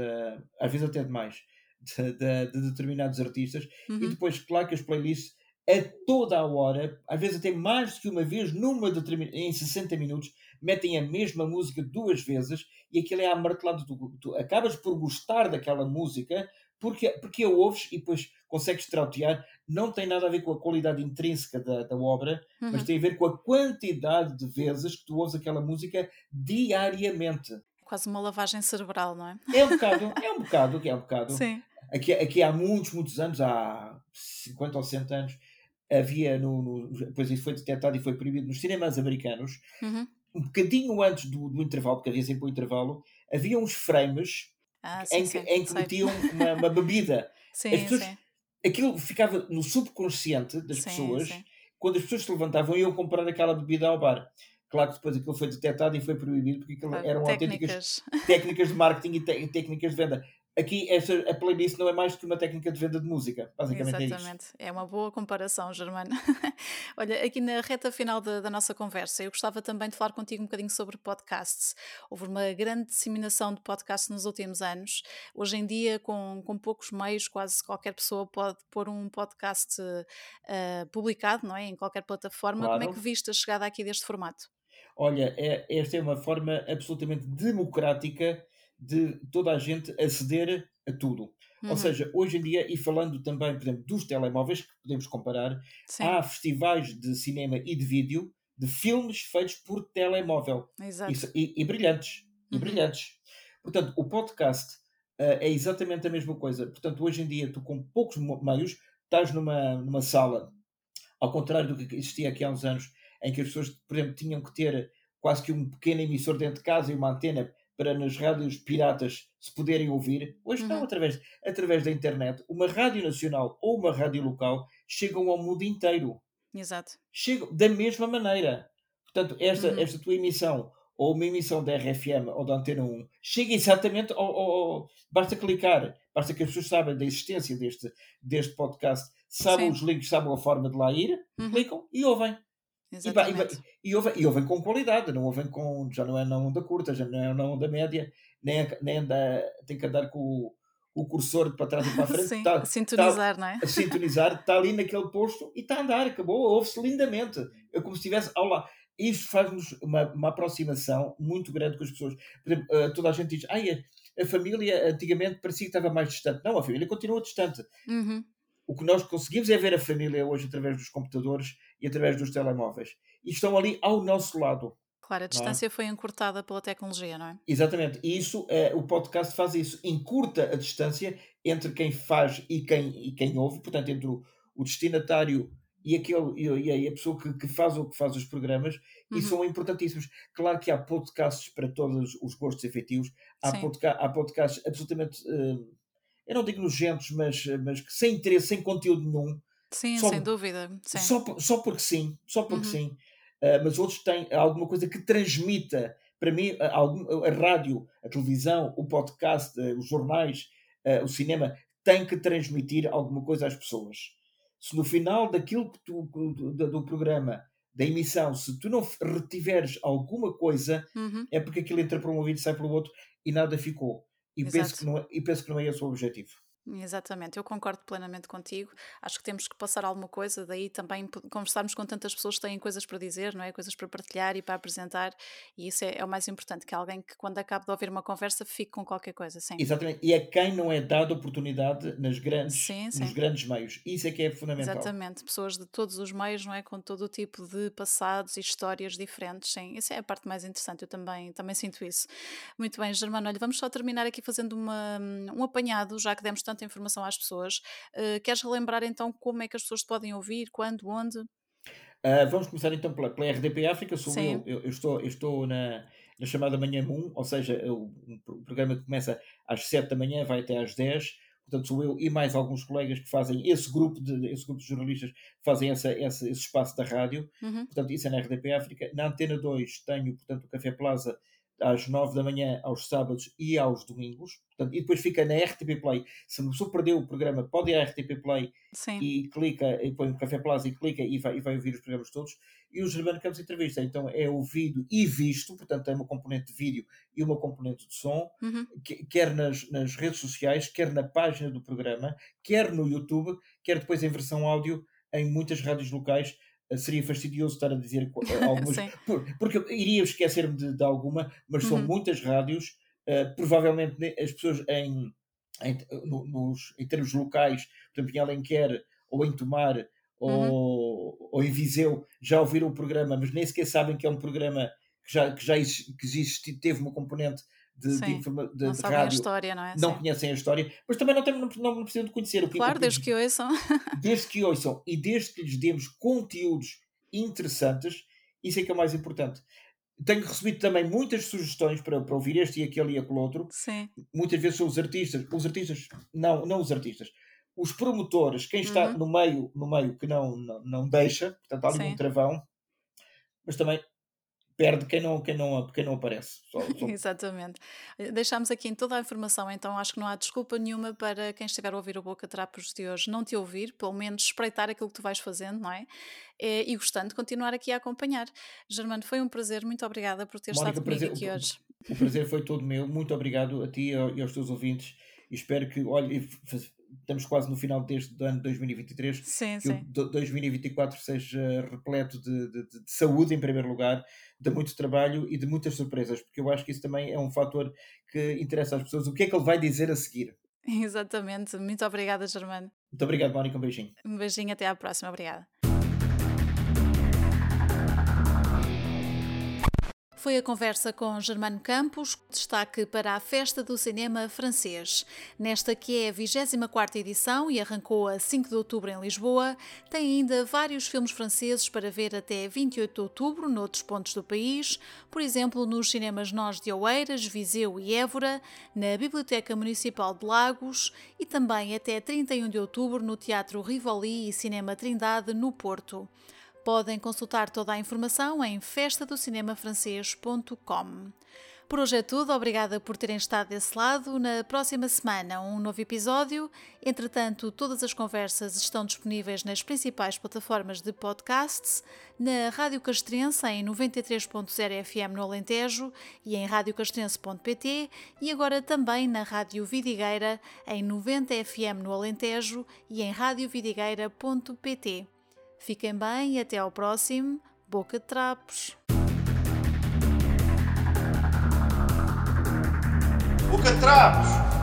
Speaker 3: às vezes até demais, de, de, de determinados artistas, e
Speaker 2: uhum,
Speaker 3: depois, claro que as playlists, a toda a hora, às vezes até mais do que uma vez, numa determin... em 60 minutos, metem a mesma música duas vezes e aquilo é amartelado. Tu, tu acabas por gostar daquela música porque, porque a ouves e depois consegues trautear. Não tem nada a ver com a qualidade intrínseca da, da obra, mas
Speaker 2: uhum.
Speaker 3: tem a ver com a quantidade de vezes que tu ouves aquela música diariamente.
Speaker 2: Quase uma lavagem cerebral, não é?
Speaker 3: É um bocado, é um bocado, é um bocado.
Speaker 2: Sim.
Speaker 3: Aqui, aqui há muitos, muitos anos, há 50 ou 60 anos, havia no, no depois isso foi detectado e foi proibido nos cinemas americanos,
Speaker 2: Uhum.
Speaker 3: um bocadinho antes do, do intervalo, porque havia sempre um intervalo, havia uns frames
Speaker 2: Ah, sim,
Speaker 3: em que,
Speaker 2: sim.
Speaker 3: em que metiam uma, uma bebida. As
Speaker 2: Sim,
Speaker 3: pessoas,
Speaker 2: sim.
Speaker 3: aquilo ficava no subconsciente das pessoas quando as pessoas se levantavam, iam comprar aquela bebida ao bar. Claro que depois aquilo foi detectado e foi proibido, porque aquilo eram autênticas
Speaker 2: técnicas.
Speaker 3: técnicas de marketing e te- técnicas de venda. Aqui, esta, a playlist não é mais do que uma técnica de venda de música. Basicamente é isto.
Speaker 2: Exatamente, é uma boa comparação, Germano. Olha, aqui na reta final da, da nossa conversa, eu gostava também de falar contigo um bocadinho sobre podcasts. Houve uma grande disseminação de podcasts nos últimos anos. Hoje em dia, com, com poucos meios, quase qualquer pessoa pode pôr um podcast eh, publicado, não é? Em qualquer plataforma. Como é que
Speaker 3: Claro.
Speaker 2: viste a chegada aqui deste formato?
Speaker 3: Olha, é- esta é uma forma absolutamente democrática de toda a gente aceder a tudo. Ou
Speaker 2: Uhum,
Speaker 3: seja, hoje em dia, e falando também, por exemplo, dos telemóveis, que podemos comparar,
Speaker 2: Sim,
Speaker 3: há festivais de cinema e de vídeo de filmes feitos por telemóvel.
Speaker 2: exato.
Speaker 3: Isso- e, e brilhantes. E
Speaker 2: Uhum,
Speaker 3: brilhantes. Portanto, o podcast ah, é exatamente a mesma coisa. Portanto, hoje em dia, tu com poucos meios, estás numa, numa sala ao contrário do que existia aqui há uns anos, em que as pessoas, por exemplo, tinham que ter quase que um pequeno emissor dentro de casa e uma antena para nas rádios piratas se poderem ouvir. Hoje não,
Speaker 2: uhum,
Speaker 3: através, através da internet. Uma rádio nacional ou uma rádio local chegam ao mundo inteiro.
Speaker 2: exato.
Speaker 3: Chegam da mesma maneira. Portanto, esta,
Speaker 2: Uhum,
Speaker 3: esta tua emissão, ou uma emissão da RFM ou da Antena 1, chega exatamente ao, ao- ao- Basta clicar, basta que as pessoas saibam da existência deste, deste podcast,
Speaker 2: Sim,
Speaker 3: os links, saibam a forma de lá ir,
Speaker 2: uhum,
Speaker 3: clicam e ouvem. E, vai- e
Speaker 2: exatamente.
Speaker 3: e ouvem, e ouvem com qualidade, não ouvem com. Já não é na onda curta, já não é na onda média, nem, é- nem anda, tem que andar com o, o cursor para trás e para a frente,
Speaker 2: Sim, a
Speaker 3: está
Speaker 2: sintonizar, não é?
Speaker 3: a sintonizar, está ali naquele posto e está a andar, acabou, ouve-se lindamente. É como se estivesse ao lado. Isto faz-nos uma, uma aproximação muito grande com as pessoas. Por exemplo, eh, toda a gente diz, ai, a, a família antigamente parecia que estava mais distante. Não, a família continua distante.
Speaker 2: Uhum,
Speaker 3: O que nós conseguimos é ver a família hoje através dos computadores e através dos telemóveis. E estão ali ao nosso lado,
Speaker 2: Claro, a
Speaker 3: é?
Speaker 2: distância foi encurtada pela tecnologia, não é?
Speaker 3: Exatamente. E isso, eh, o podcast faz isso, encurta a distância entre quem faz e quem, e quem ouve, portanto, entre o, o destinatário e, aquele, e, a e a pessoa que, que faz o que faz os programas, e
Speaker 2: Uhum,
Speaker 3: são importantíssimos. Claro que há podcasts para todos os gostos efetivos, há, podca há podcasts absolutamente, eh, eu não digo nojentos, mas, mas sem interesse, sem conteúdo nenhum,
Speaker 2: sim, sem
Speaker 3: só,
Speaker 2: dúvida, sim.
Speaker 3: só, por- só porque sim, só porque
Speaker 2: Uhum,
Speaker 3: sim. Ah, mas outros têm alguma coisa que transmita. Para mim, a, algum- a rádio, a televisão, o podcast, ah, os jornais, ah, o cinema, tem que transmitir alguma coisa às pessoas. Se no final daquilo que tu, do, do- programa, da emissão, se tu não retiveres alguma coisa,
Speaker 2: uhum,
Speaker 3: é porque aquilo entra para um ouvido e sai para o outro e nada ficou. E penso que não é, e penso que não é esse o objetivo.
Speaker 2: Exatamente, eu concordo plenamente contigo. Acho que temos que passar alguma coisa, daí também conversarmos com tantas pessoas que têm coisas para dizer, não é? Coisas para partilhar e para apresentar, e isso é, é o mais importante, que alguém que quando acabe de ouvir uma conversa fique com qualquer coisa, sim.
Speaker 3: Exatamente. E a quem não é dada oportunidade nas grandes,
Speaker 2: Sim,
Speaker 3: nos
Speaker 2: sim.
Speaker 3: grandes meios. Isso é que é fundamental.
Speaker 2: Exatamente, pessoas de todos os meios, não é? Com todo o tipo de passados e histórias diferentes, sim. Isso é a parte mais interessante, eu também, também sinto isso. Muito bem, Germano, olha, vamos só terminar aqui fazendo uma, um apanhado, já que demos tanta informação às pessoas. Eh, queres relembrar então como é que as pessoas te podem ouvir, quando, onde?
Speaker 3: Ah, vamos começar então pela, pela RDP África. Sou eu, eu, eu estou, eu estou na, na chamada Manhã Moon, ou seja, o pro- programa que começa às 7 da manhã, vai até às 10. Portanto, sou eu e mais alguns colegas que fazem esse grupo de, esse grupo de jornalistas fazem essa, esse, esse espaço da rádio.
Speaker 2: uhum,
Speaker 3: Portanto, isso é na RDP África. Na Antena 2 tenho, portanto, o Café Plaza às 9 da manhã, aos sábados e aos domingos. Portanto, e depois fica na RTP Play. Se uma pessoa perdeu o programa, pode ir à RTP Play
Speaker 2: sim,
Speaker 3: e clica, e põe o Café Plaza e clica e vai, e vai ouvir os programas todos. E o Germano Campos Entrevista, então é ouvido e visto, portanto tem uma componente de vídeo e uma componente de som,
Speaker 2: uhum,
Speaker 3: que- quer nas, nas redes sociais, quer na página do programa, quer no YouTube, quer depois em versão áudio em muitas rádios locais. Eh, Seria fastidioso estar a dizer eh, algumas, porque iria esquecer-me de, de alguma, mas são
Speaker 2: uhum,
Speaker 3: muitas rádios, eh, provavelmente as pessoas em, em, no- nos, em termos locais, por exemplo, em Alenquer ou em Tomar
Speaker 2: uhum,
Speaker 3: ou, ou em Viseu, já ouviram o programa, mas nem sequer sabem que é um programa que já, que já exi- que existe, teve uma componente de, de, informa- de-
Speaker 2: Não
Speaker 3: de
Speaker 2: sabem a
Speaker 3: rádio,
Speaker 2: história, não é?
Speaker 3: não
Speaker 2: Sim.
Speaker 3: conhecem a história, mas também não, tem, não, não precisam de conhecer o que,
Speaker 2: Claro,
Speaker 3: que
Speaker 2: desde que ouçam.
Speaker 3: desde que ouçam e desde que lhes demos conteúdos interessantes, isso é que é o mais importante. Tenho recebido também muitas sugestões para, para ouvir este e aquele e aquele outro.
Speaker 2: Sim,
Speaker 3: Muitas vezes são os artistas, os artistas, não, não os artistas, os promotores, quem está
Speaker 2: Uhum.
Speaker 3: no meio, no meio que não, não, não deixa, portanto há ali um
Speaker 2: Sim.
Speaker 3: travão, mas também perde quem não, quem não, quem não aparece. Só- só-
Speaker 2: Exatamente. Eh, Deixámos aqui toda a informação, então acho que não há desculpa nenhuma para quem estiver a ouvir o Boca Trapos de hoje não te ouvir, pelo menos espreitar aquilo que tu vais fazendo, não é? Eh, E gostando, continuar aqui a acompanhar. Germano, foi um prazer, muito obrigada por ter
Speaker 3: Mónica,
Speaker 2: estado comigo
Speaker 3: prazer-
Speaker 2: aqui
Speaker 3: o-
Speaker 2: hoje.
Speaker 3: O prazer foi todo meu. Muito obrigado a ti e ao- e aos teus ouvintes. E espero que, olha, e estamos quase no final deste ano 2023,
Speaker 2: Sim,
Speaker 3: que
Speaker 2: sim.
Speaker 3: do- 2024 seja repleto de, de- de- de saúde, em primeiro lugar, de muito trabalho e de muitas surpresas, porque eu acho que isso também é um fator que interessa às pessoas. O que é que ele vai dizer a seguir?
Speaker 2: Exatamente. Muito obrigada, Germano.
Speaker 3: Muito obrigado, Mónica. Um beijinho.
Speaker 2: Um beijinho, até à próxima. Obrigada. Foi a conversa com Germano Campos, destaque para a Festa do Cinema Francês. Nesta que é a 24ª edição e arrancou a 5 de outubro em Lisboa, tem ainda vários filmes franceses para ver até 28 de outubro noutros pontos do país, por exemplo nos cinemas Nós de Oeiras, Viseu e Évora, na Biblioteca Municipal de Lagos e também até 31 de outubro no Teatro Rivoli e Cinema Trindade, no Porto. Podem consultar toda a informação em festadocinemafrancês.com. Por hoje é tudo, obrigada por terem estado desse lado. Na próxima semana, um novo episódio. Entretanto, todas as conversas estão disponíveis nas principais plataformas de podcasts, na Rádio Castrense em 93.0 FM no Alentejo e em radiocastrense.pt e agora também na Rádio Vidigueira em 90 FM no Alentejo e em radiovidigueira.pt. Fiquem bem e até ao próximo Boca de Trapos.
Speaker 1: Boca de Trapos!